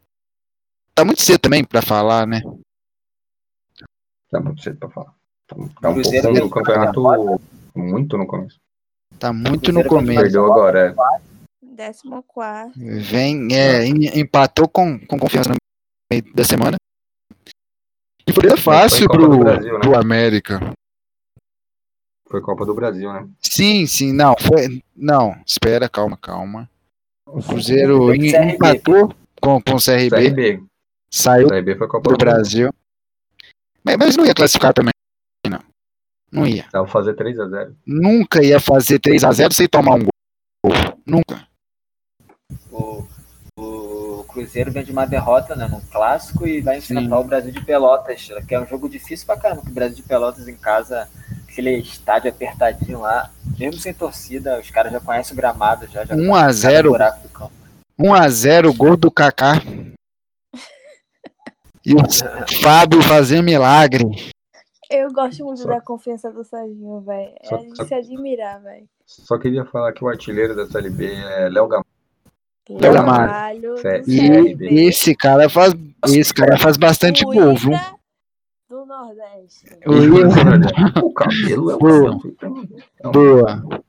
Tá muito cedo também pra falar, né? Tá muito cedo pra falar. Tá, um pouco tem no campeonato muito no começo. Tá muito no começo. Perdeu agora, é. Décimo quarto. Vem, é, em- empatou com, com confiança no meio da semana. E foi fácil Copa pro, do Brasil, né? pro América. Foi Copa do Brasil, né? Sim, sim, não, foi. Não, espera, calma, calma. O Cruzeiro Foi empatou com, com o CRB, CRB. saiu CRB foi Copa do Brasil. Mas, mas não ia classificar também, não. Não ia. Pra fazer 3x0. Nunca ia fazer 3 a 0 sem tomar um gol. Nunca. O, o Cruzeiro vem de uma derrota né, no clássico e vai enfrentar o Brasil de Pelotas, que é um jogo difícil pra caramba, o Brasil de Pelotas em casa, aquele estádio apertadinho lá, mesmo sem torcida, os caras já conhecem o gramado, já, já 1 a sabem o 0 buraco do campo. 1 a 0 gol do Kaká. E o Fábio fazer milagre. Eu gosto muito Só- da confiança do Serginho, velho. É Só- a gente só- se admirar, velho. Só queria falar que o artilheiro da Série B é Léo Gamalho. Léo Gamalho. E esse cara faz, esse cara faz bastante gol, viu? Do Nordeste. O O cabelo é o Boa. É Boa.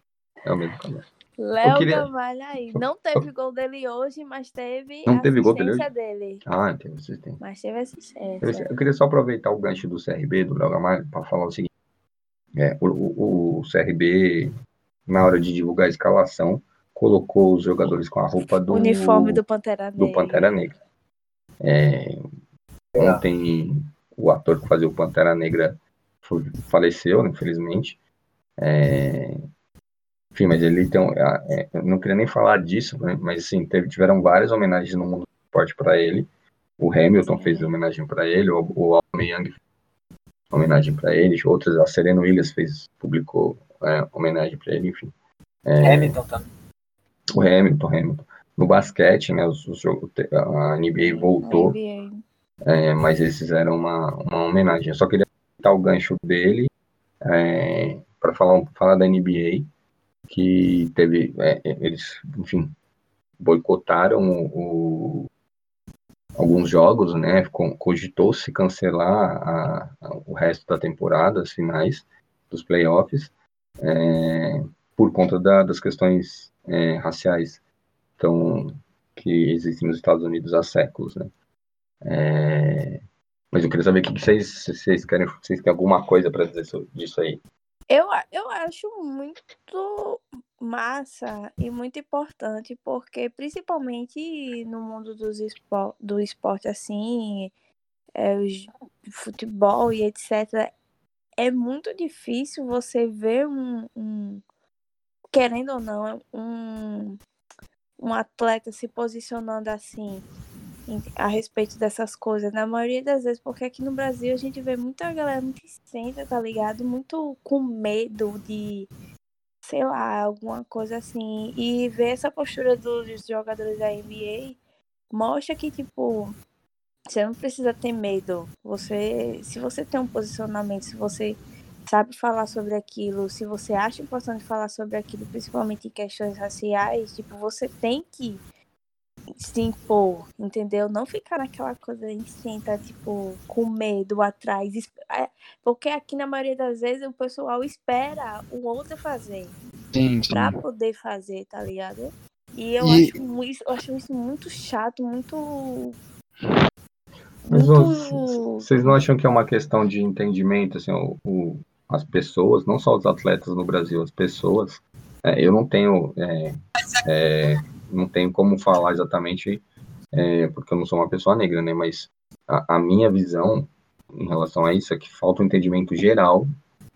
É o mesmo cabelo. Léo queria- Gamalho aí. Não teve gol dele hoje, mas teve Não teve gol dele dele. Ah, têm. Mas teve assistência. Eu queria só aproveitar o gancho do CRB, do Léo Gamalho, para falar o seguinte. É, o, o- o CRB, na hora de divulgar a escalação, colocou os jogadores com a roupa do Uniforme do Pantera Negra. do Pantera Negra. É, ontem, o ator que fazia o Pantera Negra faleceu, infelizmente. É, enfim, mas ele tem. um- é, é, eu não queria nem falar disso, né, mas assim, teve, tiveram várias homenagens no mundo do esporte para ele. O Hamilton fez homenagem para ele, o, o Aubameyang fez homenagem para ele, outras, a Serena Williams fez, publicou é, homenagem para ele, enfim. Hamilton também. O Hamilton, Hamilton. No basquete, né, os, os jogos, a NBA voltou, NBA. é, mas eles fizeram uma, uma homenagem. Eu só queria dar o gancho dele para falar, um- falar da NBA, que teve, é, é, eles, enfim, boicotaram o, o- alguns jogos, né, co- cogitou-se cancelar a- a- o resto da temporada, as finais dos playoffs, é, por conta da- das questões é, raciais então, que existem nos Estados Unidos há séculos, né. É, mas eu queria saber o que vocês, vocês querem, vocês têm alguma coisa para dizer sobre disso aí. Eu, eu acho muito massa e muito importante, porque principalmente no mundo dos espo do esporte assim, é, futebol e etc., é muito difícil você ver um, um- querendo ou não, um, um atleta se posicionando assim a respeito dessas coisas, na maioria das vezes, porque aqui no Brasil a gente vê muita galera muito incêndia, tá ligado? Muito com medo de, sei lá, alguma coisa assim. E ver essa postura dos jogadores da NBA mostra que, tipo, você não precisa ter medo. Você, se você tem um posicionamento, se você sabe falar sobre aquilo, se você acha importante falar sobre aquilo, principalmente em questões raciais, tipo, você tem que se impor, entendeu? Não ficar naquela coisa insenta, tipo, com medo atrás. É, Porque aqui, na maioria das vezes, o pessoal espera o outro fazer Sim, sim. pra poder fazer, tá ligado? E eu, E- Acho, mu- isso- eu acho isso muito chato, muito. Mas muito. Vocês não acham que é uma questão de entendimento, assim, o, o- as pessoas, não só os atletas no Brasil, as pessoas, é, eu não tenho, é, é, não tenho como falar exatamente, é, porque eu não sou uma pessoa negra, né, mas a, a minha visão em relação a isso é que falta um entendimento geral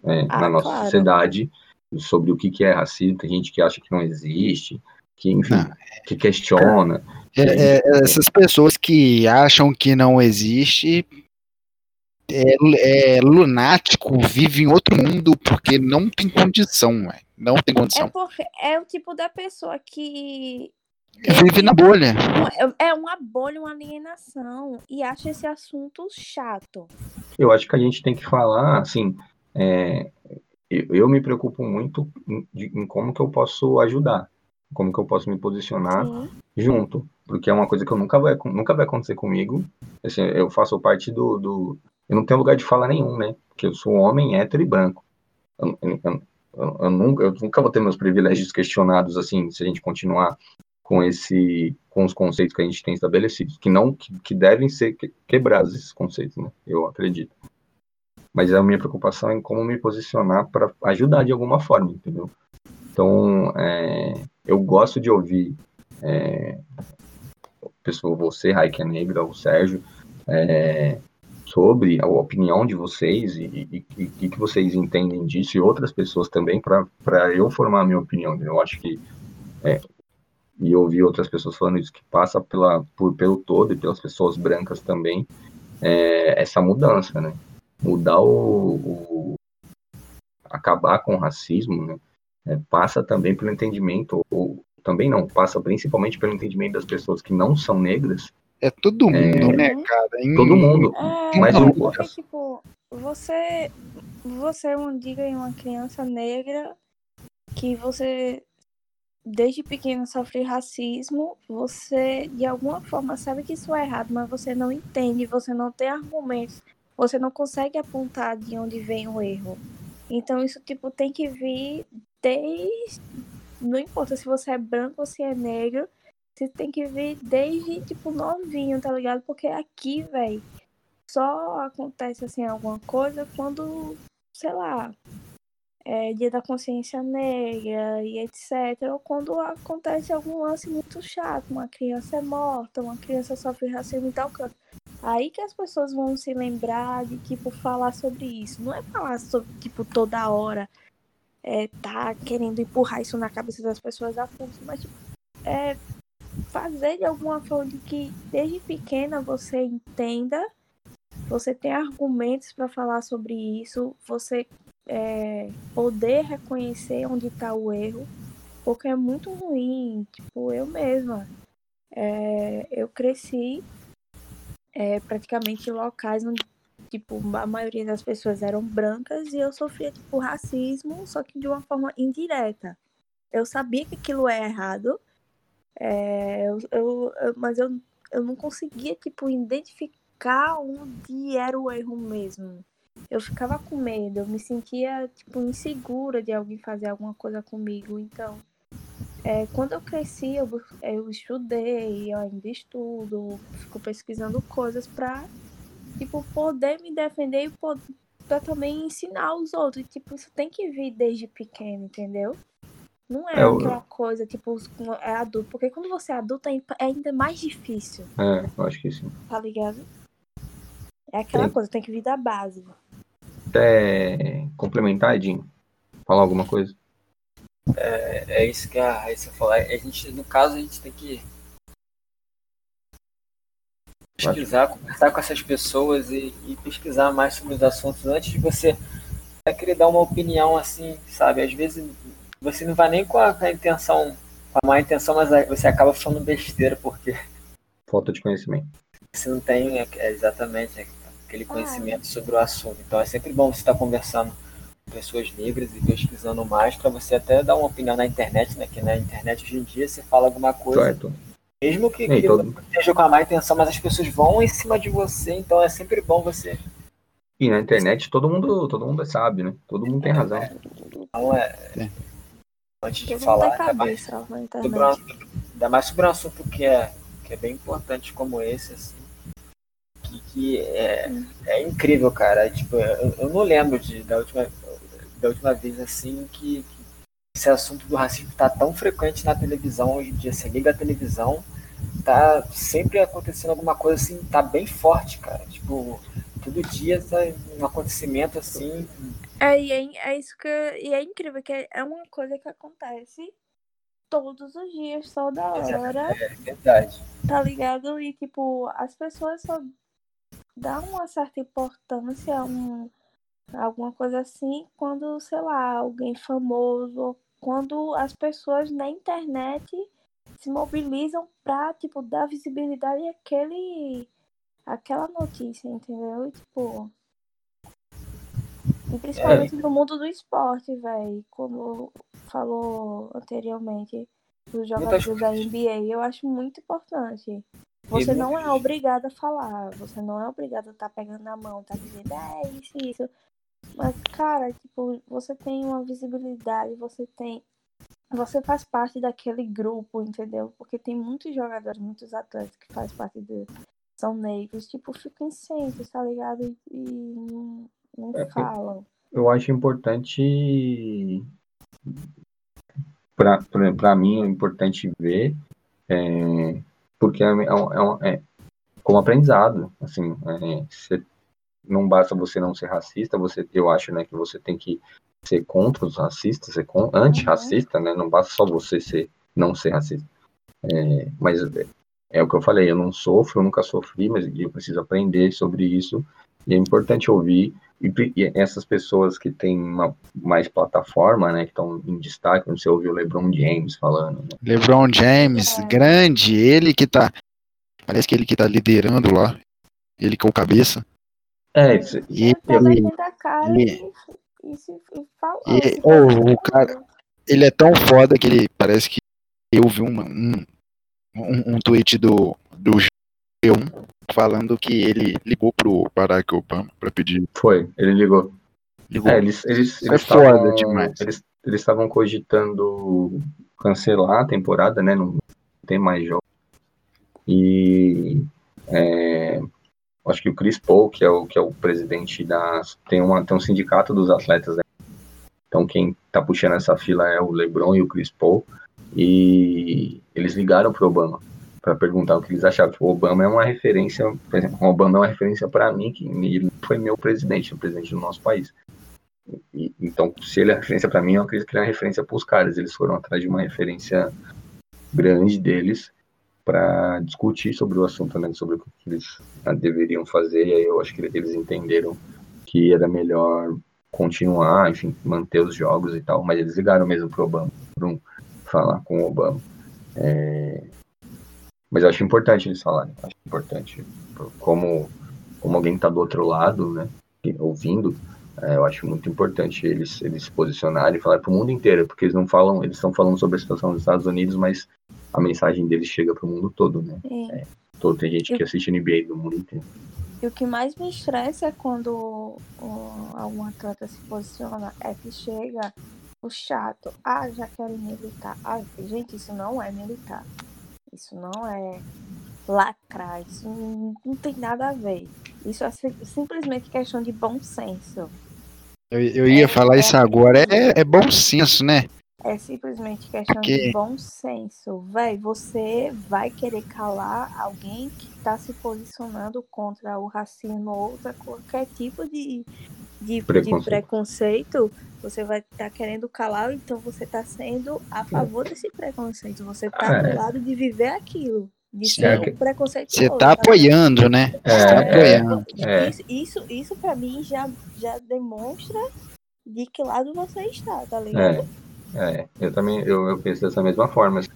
é, Ah, na nossa claro. sociedade sobre o que, que é racismo, tem gente que acha que não existe, que, enfim, Não. que questiona, É, é, essas pessoas que acham que não existe é, é lunático, vive em outro mundo porque não tem condição, ué. não tem É condição. porque é o tipo da pessoa que. Vive na bolha. É uma bolha, uma alienação. E acha esse assunto chato. Eu acho que a gente tem que falar, assim, é, eu, eu me preocupo muito em, de- em como que eu posso ajudar, como que eu posso me posicionar Sim. junto, porque é uma coisa que eu nunca vai, nunca vai acontecer comigo. Assim, eu faço parte do, do, eu não tenho lugar de fala nenhum, né? Porque eu sou homem hétero e branco. Eu- eu- eu nunca, eu nunca vou ter meus privilégios questionados, assim, se a gente continuar com esse, com os conceitos que a gente tem estabelecidos, que não, que, que devem ser que- quebrados esses conceitos, né? Eu acredito. Mas a minha preocupação é em como me posicionar para ajudar de alguma forma, entendeu? Então, é, eu gosto de ouvir é, pessoa, você, Raik Negra, o Sérgio, é, sobre a opinião de vocês e o que vocês entendem disso e outras pessoas também para eu formar a minha opinião. Eu acho que é, e ouvir outras pessoas falando isso que passa pela por pelo todo e pelas pessoas brancas também é, essa mudança, né? Mudar o, o acabar com o racismo, né? É, passa também pelo entendimento ou também não passa principalmente pelo entendimento das pessoas que não são negras é todo mundo, é... né, cara? Em... Todo mundo. É, mas não, porque, tipo, você, você é um diga em uma criança negra que você desde pequeno sofre racismo, você de alguma forma sabe que isso é errado, mas você não entende, você não tem argumentos, você não consegue apontar de onde vem o erro. Então isso tipo tem que vir desde não importa se você é branco ou se é negro, você tem que ver desde, tipo, novinho, tá ligado? Porque aqui, velho, só acontece, assim, alguma coisa quando, sei lá, é dia da consciência negra e etc. Ou quando acontece algum lance muito chato, uma criança é morta, uma criança sofre racismo e tal. Aí que as pessoas vão se lembrar de, tipo, falar sobre isso. Não é falar sobre, tipo, toda hora é, tá querendo empurrar isso na cabeça das pessoas a fundo, mas, tipo, é fazer de alguma forma de que desde pequena você entenda, você tem argumentos para falar sobre isso, você é, poder reconhecer onde está o erro, porque é muito ruim. Tipo, eu mesma, é, eu cresci é, praticamente em locais onde tipo, a maioria das pessoas eram brancas e eu sofria, tipo, racismo, só que de uma forma indireta. Eu sabia que aquilo é errado, é, eu, eu, eu, mas eu, eu não conseguia, tipo, identificar onde era o erro mesmo. Eu ficava com medo, eu me sentia, tipo, insegura de alguém fazer alguma coisa comigo. Então, é, quando eu cresci, eu, eu estudei, eu ainda estudo, fico pesquisando coisas pra, tipo, poder me defender e poder, pra também ensinar os outros. Tipo, isso tem que vir desde pequeno, entendeu? Não é, é aquela coisa, tipo, é adulto. Porque quando você é adulto é, é ainda mais difícil. É, eu acho que sim. Tá ligado? É aquela coisa, tem que vir da base. Até complementar, Edinho? Falar alguma coisa? É, é isso que a Raíssa falou. A gente, no caso, a gente tem que pesquisar, conversar com essas pessoas e, e, pesquisar mais sobre os assuntos antes de você querer dar uma opinião assim, sabe? Às vezes você não vai nem com a, com a intenção, com a má intenção, mas você acaba falando besteira, porque. Falta de conhecimento. Você não tem é, é exatamente é, aquele conhecimento ah. sobre o assunto. Então é sempre bom você estar conversando com pessoas negras e pesquisando mais para você até dar uma opinião na internet, né? Que na internet hoje em dia você fala alguma coisa. Certo. Mesmo que, que todo... esteja com a má intenção, mas as pessoas vão em cima de você, então é sempre bom você. E na internet todo mundo, todo mundo sabe, né? Todo mundo tem razão. Então é. é antes de falar, ainda mais, sobre um, ainda mais sobre um assunto que é, que é bem importante como esse, assim, que, que é, é incrível, cara. Tipo, eu, eu, não lembro de, da, última, da última vez assim que, que esse assunto do racismo está tão frequente na televisão hoje em dia. Você liga a televisão, tá sempre acontecendo alguma coisa assim, tá bem forte, cara. Tipo, todo dia tá um acontecimento assim é, e é, é isso que. E é incrível, que é uma coisa que acontece todos os dias, toda é, hora. É, é verdade. Tá ligado? E, tipo, as pessoas só dão uma certa importância a um, alguma coisa assim quando, sei lá, alguém famoso, quando as pessoas na internet se mobilizam pra, tipo, dar visibilidade àquele, àquela notícia, entendeu? E, tipo, e principalmente é. no mundo do esporte, velho. Como falou anteriormente, os jogadores da NBA, eu acho muito importante. Você não é obrigado a falar, você não é obrigado a estar tá pegando na mão, tá dizendo, é isso, isso. Mas, cara, tipo, você tem uma visibilidade, você tem. Você faz parte daquele grupo, entendeu? Porque tem muitos jogadores, muitos atletas que fazem parte do. São negros, tipo, ficam incêndios, tá ligado? E, e não é, falam. Eu acho importante, para mim, é importante ver, é, porque é, é, é, é, como aprendizado, assim, é, não basta você não ser racista, você, eu acho, né, que você tem que ser contra os racistas, ser con- antirracista, né? Não basta só você ser não ser racista. É, mas é, é o que eu falei, eu não sofro, eu nunca sofri, mas eu preciso aprender sobre isso. E é importante ouvir. E, e essas pessoas que têm uma, mais plataforma, né, que estão em destaque, você ouviu o LeBron James falando, né? LeBron James, É. grande, ele que tá. Parece que ele que tá liderando lá. Ele é o cabeça. É, isso- E ele, cara e, e, e. E- falando. o cara- ele é tão foda que ele parece que eu vi uma- um, um, um tweet do G1 falando que ele ligou pro Barack Obama pra pedir. foi, ele ligou. Ligou. É, eles, eles, é eles foda estavam- demais. Eles estavam cogitando cancelar a temporada, né? Não tem mais jogos. E é, acho que o Chris Paul, que é o, que é o presidente da. Tem, uma, tem um sindicato dos atletas, né? Então quem tá puxando essa fila é o LeBron e o Chris Paul. E eles ligaram pro Obama para perguntar o que eles achavam. Tipo, o Obama é uma referência, por exemplo, Obama é uma referência para mim, que ele foi meu presidente, o presidente do nosso país. E- então, se ele é referência para mim, eu acredito que ele é referência para os caras. Eles foram atrás de uma referência grande deles para discutir sobre o assunto, né, sobre o que eles deveriam fazer. E aí eu acho que eles entenderam que era melhor continuar, enfim, manter os jogos e tal. Mas eles ligaram mesmo pro Obama, para falar com o Obama. É, Mas eu acho importante eles falarem. Acho importante. Como, como alguém está do outro lado, né, ouvindo, é, eu acho muito importante eles, eles se posicionarem e falar para o mundo inteiro, porque eles não falam, eles estão falando sobre a situação dos Estados Unidos, mas a mensagem deles chega para o mundo todo, né? Sim. Todo, tem gente que assiste NBA do mundo inteiro. E o que mais me estressa é quando algum atleta se posiciona é que chega o chato. Ah, já quero militar. Ah, gente, isso não é militar. Isso não é lacrar. Isso não, não tem nada a ver. Isso é sim- simplesmente questão de bom senso. Eu, eu ia É, falar é. isso agora. É, é bom senso, né? É simplesmente questão Porque- de bom senso. Véi, você vai querer calar alguém que está se posicionando contra o racismo ou outra, qualquer tipo de, de, de Preconceito. preconceito. Você vai estar querendo calar, então você está sendo a favor desse preconceito. Você está É. do lado de viver aquilo. De ser um preconceituoso. Você tá apoiando, né? Você tá É, apoiando. é. Isso, isso, isso para mim já, já demonstra de que lado você está, tá ligado? É, é, eu também eu, eu penso dessa mesma forma. assim.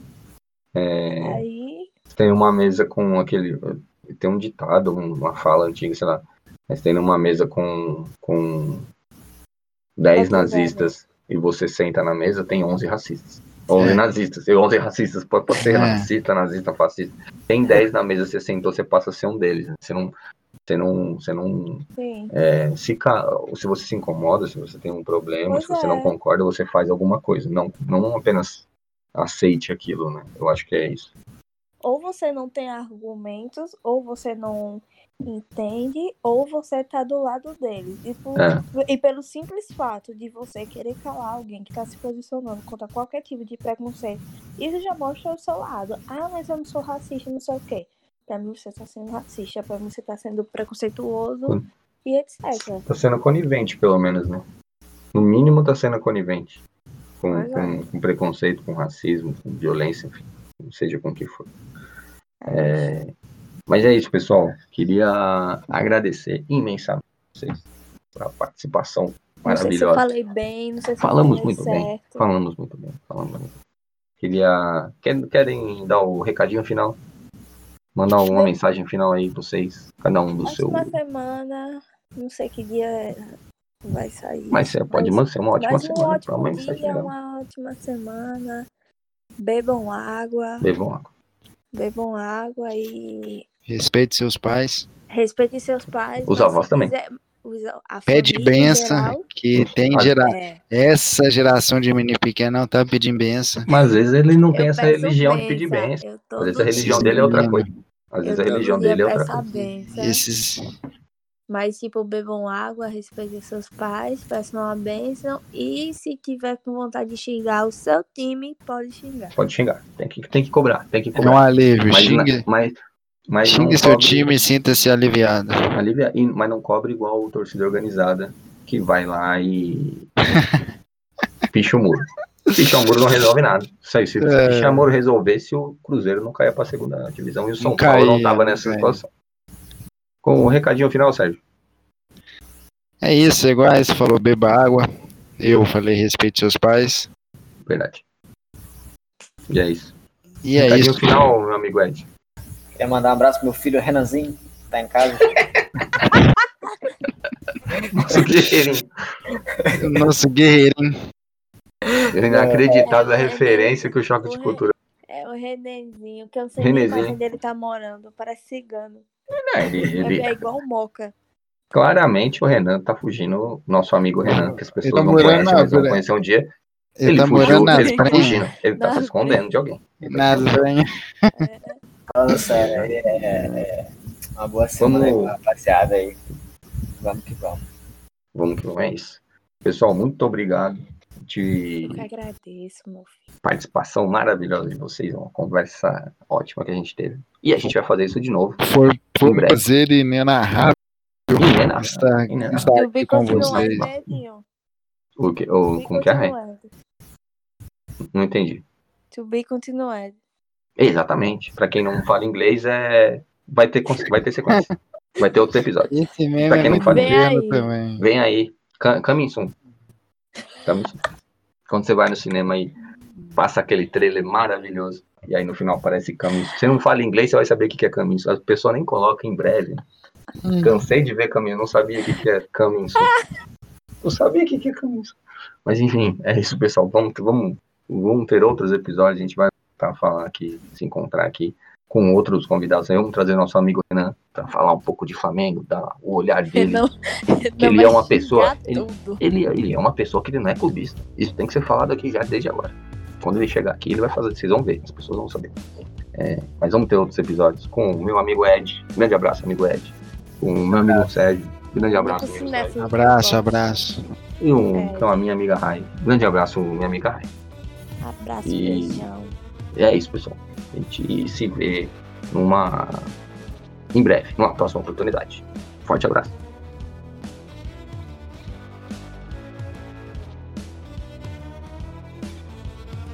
É, Aí tem uma mesa com aquele. Tem um ditado, uma fala antiga, sei lá. Mas tem uma mesa com, com 10 Qual que é o nazistas e você senta na mesa, tem 11 racistas. 11 É. nazistas, e 11 racistas, pode, pode ser É. racista, nazista, fascista. Tem 10 na mesa, você sentou, você passa a ser um deles. né? Você não. Você não, você não. É, se, se você se incomoda, se você tem um problema, Pois se você é. não concorda, você faz alguma coisa. Não, não apenas aceite aquilo, né? Eu acho que é isso. ou você não tem argumentos, ou você não entende, ou você tá do lado deles. E, por- É. e pelo simples fato de você querer calar alguém que tá se posicionando contra qualquer tipo de preconceito, isso já mostra o seu lado. Ah, mas eu não sou racista, não sei o quê. Pra mim você tá sendo racista, pra mim você tá sendo preconceituoso Hum. e etc. Tá sendo conivente, pelo menos, né? No mínimo tá sendo conivente. Com, Pois é. com, com preconceito, com racismo, com violência, enfim. Seja com o que for. É, Mas é isso, pessoal. Queria agradecer imensamente a vocês pela participação Não sei se eu maravilhosa. falei bem, não sei se Falamos eu falei muito bem. certo. Falamos muito bem. Falamos muito bem. Queria. quer- Querem dar o recadinho final? Mandar alguma Eu- mensagem final aí pra vocês? Cada um do seu. Próxima semana, não sei que dia vai sair. Mas você pode mas- ser uma ótima Mas um semana pra ótimo uma mensagem dia, uma ótima semana. Bebam água, Bebam água. bebam água e Respeite seus pais. respeitem seus pais. Os avós também. quiser- Pede benção, que tem Olha, gera... É, Essa geração de menino pequeno não tá pedindo benção. Mas às vezes ele não tem eu essa religião de pedir benção, Às vezes a religião dele é outra coisa. Às vezes a religião dele é outra coisa. benção. Esses... Mas, tipo, bebam água, respeitem seus pais, peçam uma bênção. E se tiver com vontade de xingar o seu time, pode xingar. Pode xingar. Tem que, tem que cobrar. Tem que É um cobrar. alívio, Mas, xinga. na- mas Mas Xingue seu cobre- time e sinta-se aliviado. Alivia, mas não cobre igual o torcida organizada que vai lá e picha o muro. Pichar o muro não resolve nada. Isso aí, se É. pichar o muro resolvesse, o Cruzeiro não caia pra segunda divisão e o São Não Paulo não caía, tava não nessa caía. situação. Com o recadinho final, Sérgio. É isso, é igual você falou, beba água. Eu falei respeite seus pais. Verdade. E é isso. E é recadinho isso. final, meu amigo Ed. Queria mandar um abraço pro meu filho Renanzinho, que tá em casa. Nosso guerreirinho. Nosso guerreirinho. Inacreditável a É, referência que o Choque de o Cultura. É o Renezinho, que eu não sei nem Renezinho. onde ele tá morando. Parece cigano. É, ele, ele- É igual o Moca. claramente o Renan tá fugindo, nosso amigo Renan, que as pessoas tá não morando conhecem, na mas vão conhecer um dia. Ele, Ele, tá fugiu, ele tá fugindo, ele tá se escondendo de alguém. Ele tá escondendo. Falando sério, é, é uma boa semana aí, Vamos- rapaziada aí. Vamos que vamos. Vamos que vamos, é isso. Pessoal, muito obrigado de Eu que agradeço, meu filho. participação maravilhosa de vocês, uma conversa ótima que a gente teve. E a gente vai fazer isso de novo. Foi, um prazer inenarrável Inenarrável, estar, aqui com vocês. né? O que, o, Be como que é. Não entendi. To be continued. Exatamente. Pra quem não fala inglês, é... vai, ter, vai ter sequência. Vai ter outros episódios. Esse mesmo Pra é quem não muito fala inglês. também. Vem aí. Ca- Coming soon. Coming soon. Quando você vai no cinema aí, passa aquele trailer maravilhoso. E aí no final aparece Coming soon. Você não fala inglês, você vai saber o que que é Coming soon. A pessoa nem coloca em breve. Hum. Cansei de ver Coming, eu não sabia o que que é Coming soon. Não sabia o que que é Coming soon. Mas enfim, é isso, pessoal. Vamos, vamos, vamos ter outros episódios. A gente vai estar falando aqui, se encontrar aqui com outros convidados. aí. Vamos trazer nosso amigo Renan para falar um pouco de Flamengo, dar o olhar dele. Não, ele é uma pessoa- ele-. Ele, ele é uma pessoa que ele não é clubista. Isso tem que ser falado aqui já desde agora. Quando ele chegar aqui, ele vai fazer. Vocês vão ver, as pessoas vão saber. É, mas vamos ter outros episódios com o meu amigo Ed. Grande abraço, amigo Ed. Com o meu amigo Sérgio. Grande abraço, amigo Abraço, eu abraço. E um, É. com a minha amiga Rai. Grande abraço, minha amiga Rai. Abraço, E- beijão. É isso, pessoal. A gente se vê numa. em breve, numa próxima oportunidade. Forte abraço.